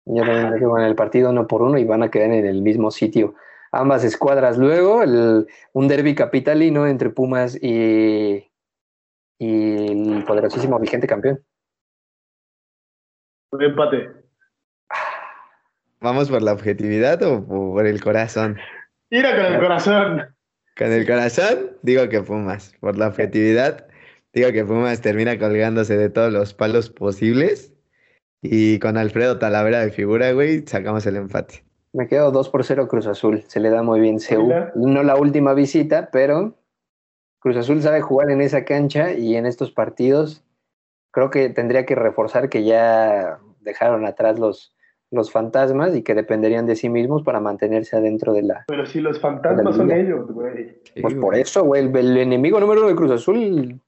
Yo también quedo con el partido uno por uno y van a quedar en el mismo sitio. Ambas escuadras. Luego, el- un derby capitalino entre Pumas y, y el poderosísimo vigente campeón. Un empate. ¿Vamos por la objetividad o por el corazón? Mira con el corazón. Con el corazón, digo que Pumas. Por la objetividad, digo que Pumas termina colgándose de todos los palos posibles. Y con Alfredo Talavera de figura, güey, sacamos el empate. Me quedo 2 por 0 Cruz Azul. Se le da muy bien CU. No la última visita, pero Cruz Azul sabe jugar en esa cancha y en estos partidos. Creo que tendría que reforzar que ya dejaron atrás los, los fantasmas y que dependerían de sí mismos para mantenerse adentro de la, Pero si los fantasmas son ellos, güey. Sí, Pues güey. por eso, güey, el, el enemigo número uno de Cruz Azul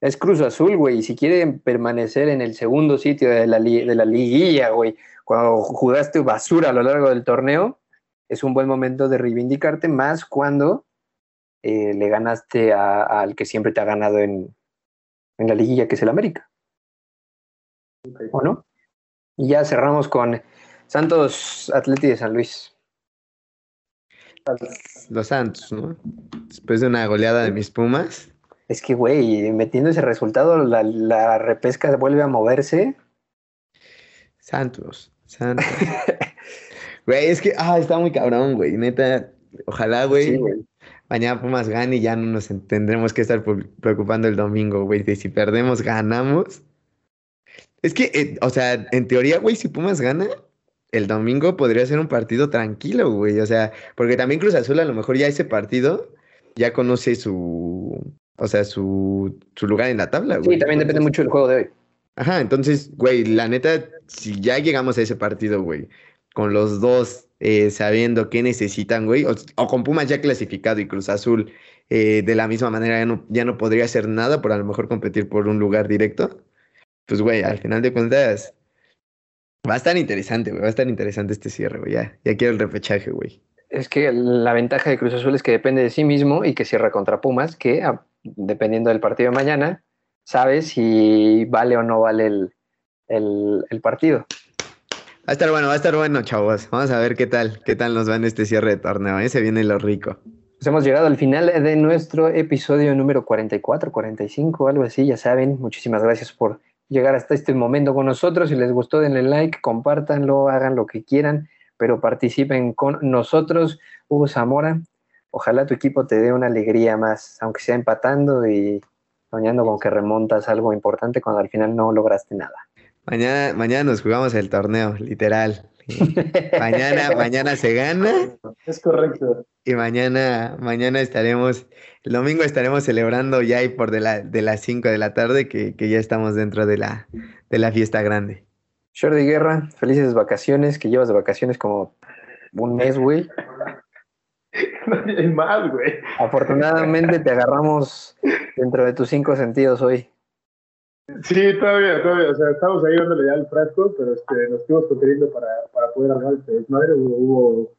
es Cruz Azul, güey. Y si quieren permanecer en el segundo sitio de la, li- de la liguilla, güey, cuando jugaste basura a lo largo del torneo, es un buen momento de reivindicarte, más cuando eh, le ganaste a- al que siempre te ha ganado en, en la liguilla que es el América. ¿O no? Y ya cerramos con Santos Atleti de San Luis. Los Santos, ¿no? Después de una goleada de mis Pumas. Es que, güey, metiendo ese resultado, la, la repesca vuelve a moverse. Santos, Santos. güey, es que, ah, está muy cabrón, güey. Neta, ojalá, güey. Sí. Mañana Pumas gane y ya no nos tendremos que estar preocupando el domingo, güey. De si perdemos, ganamos. Es que, eh, o sea, en teoría, güey, si Pumas gana, el domingo podría ser un partido tranquilo, güey. O sea, porque también Cruz Azul a lo mejor ya ese partido ya conoce su, o sea, su, su lugar en la tabla, güey. Sí, también depende mucho del juego de hoy. Ajá, entonces, güey, la neta, si ya llegamos a ese partido, güey, con los dos eh, sabiendo qué necesitan, güey, o, o con Pumas ya clasificado y Cruz Azul eh, de la misma manera ya no, ya no podría hacer nada por a lo mejor competir por un lugar directo, pues, güey, al final de cuentas, va a estar interesante, güey, va a estar interesante este cierre, güey, ya, ya quiero el repechaje, güey. Es que la ventaja de Cruz Azul es que depende de sí mismo y que cierra contra Pumas, que a- dependiendo del partido de mañana, sabe si vale o no vale el, el- el partido. Va a estar bueno, va a estar bueno, chavos. Vamos a ver qué tal, qué tal nos va en este cierre de torneo, ¿eh? Se viene lo rico. Pues hemos llegado al final de nuestro episodio número 44, 45, algo así, ya saben. Muchísimas gracias por llegar hasta este momento con nosotros. Si les gustó, denle like, compártanlo, hagan lo que quieran, pero participen con nosotros. Hugo Zamora, ojalá tu equipo te dé una alegría más, aunque sea empatando y soñando con que remontas algo importante cuando al final no lograste nada. Mañana, mañana nos jugamos el torneo, literal. Mañana, mañana se gana Es correcto. y mañana, mañana estaremos, el domingo estaremos celebrando ya y por de, la, de las 5 de la tarde que, que ya estamos dentro de la, de la fiesta grande. Jordi Guerra, felices vacaciones, que llevas de vacaciones como un mes, güey. No hay más, güey. Afortunadamente te agarramos dentro de tus cinco sentidos hoy. Sí, todavía, todavía. O sea, estamos ahí dándole ya el frasco, pero este, nos fuimos conteniendo para, para poder armar este desmadre. Hubo, hubo,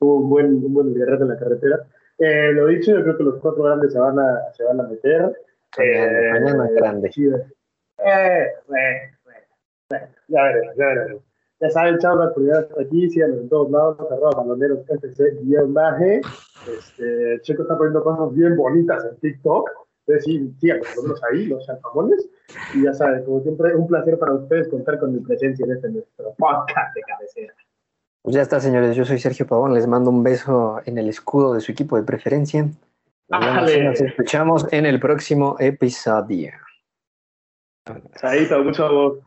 hubo un buen, un buen en la carretera. Eh, lo dicho, yo creo que los cuatro grandes se van a, se van a meter. Mañana, mañana es grande. Eh, bueno, bueno, bueno, ya veremos, ya veremos. Ya saben, chavos, llegar hasta aquí, síganos en todos lados, arroba baloneros FC, guion baje. Este, Checo está poniendo cosas bien bonitas en TikTok. Entonces, sí, síganos, por ahí, los chapamones. Y ya saben, como siempre, un placer para ustedes contar con mi presencia en este nuestro podcast de cabecera. Pues ya está, señores. Yo soy Sergio Pavón. Les mando un beso en el escudo de su equipo de preferencia. Vemos nos escuchamos en el próximo episodio. Chaito, mucho amor.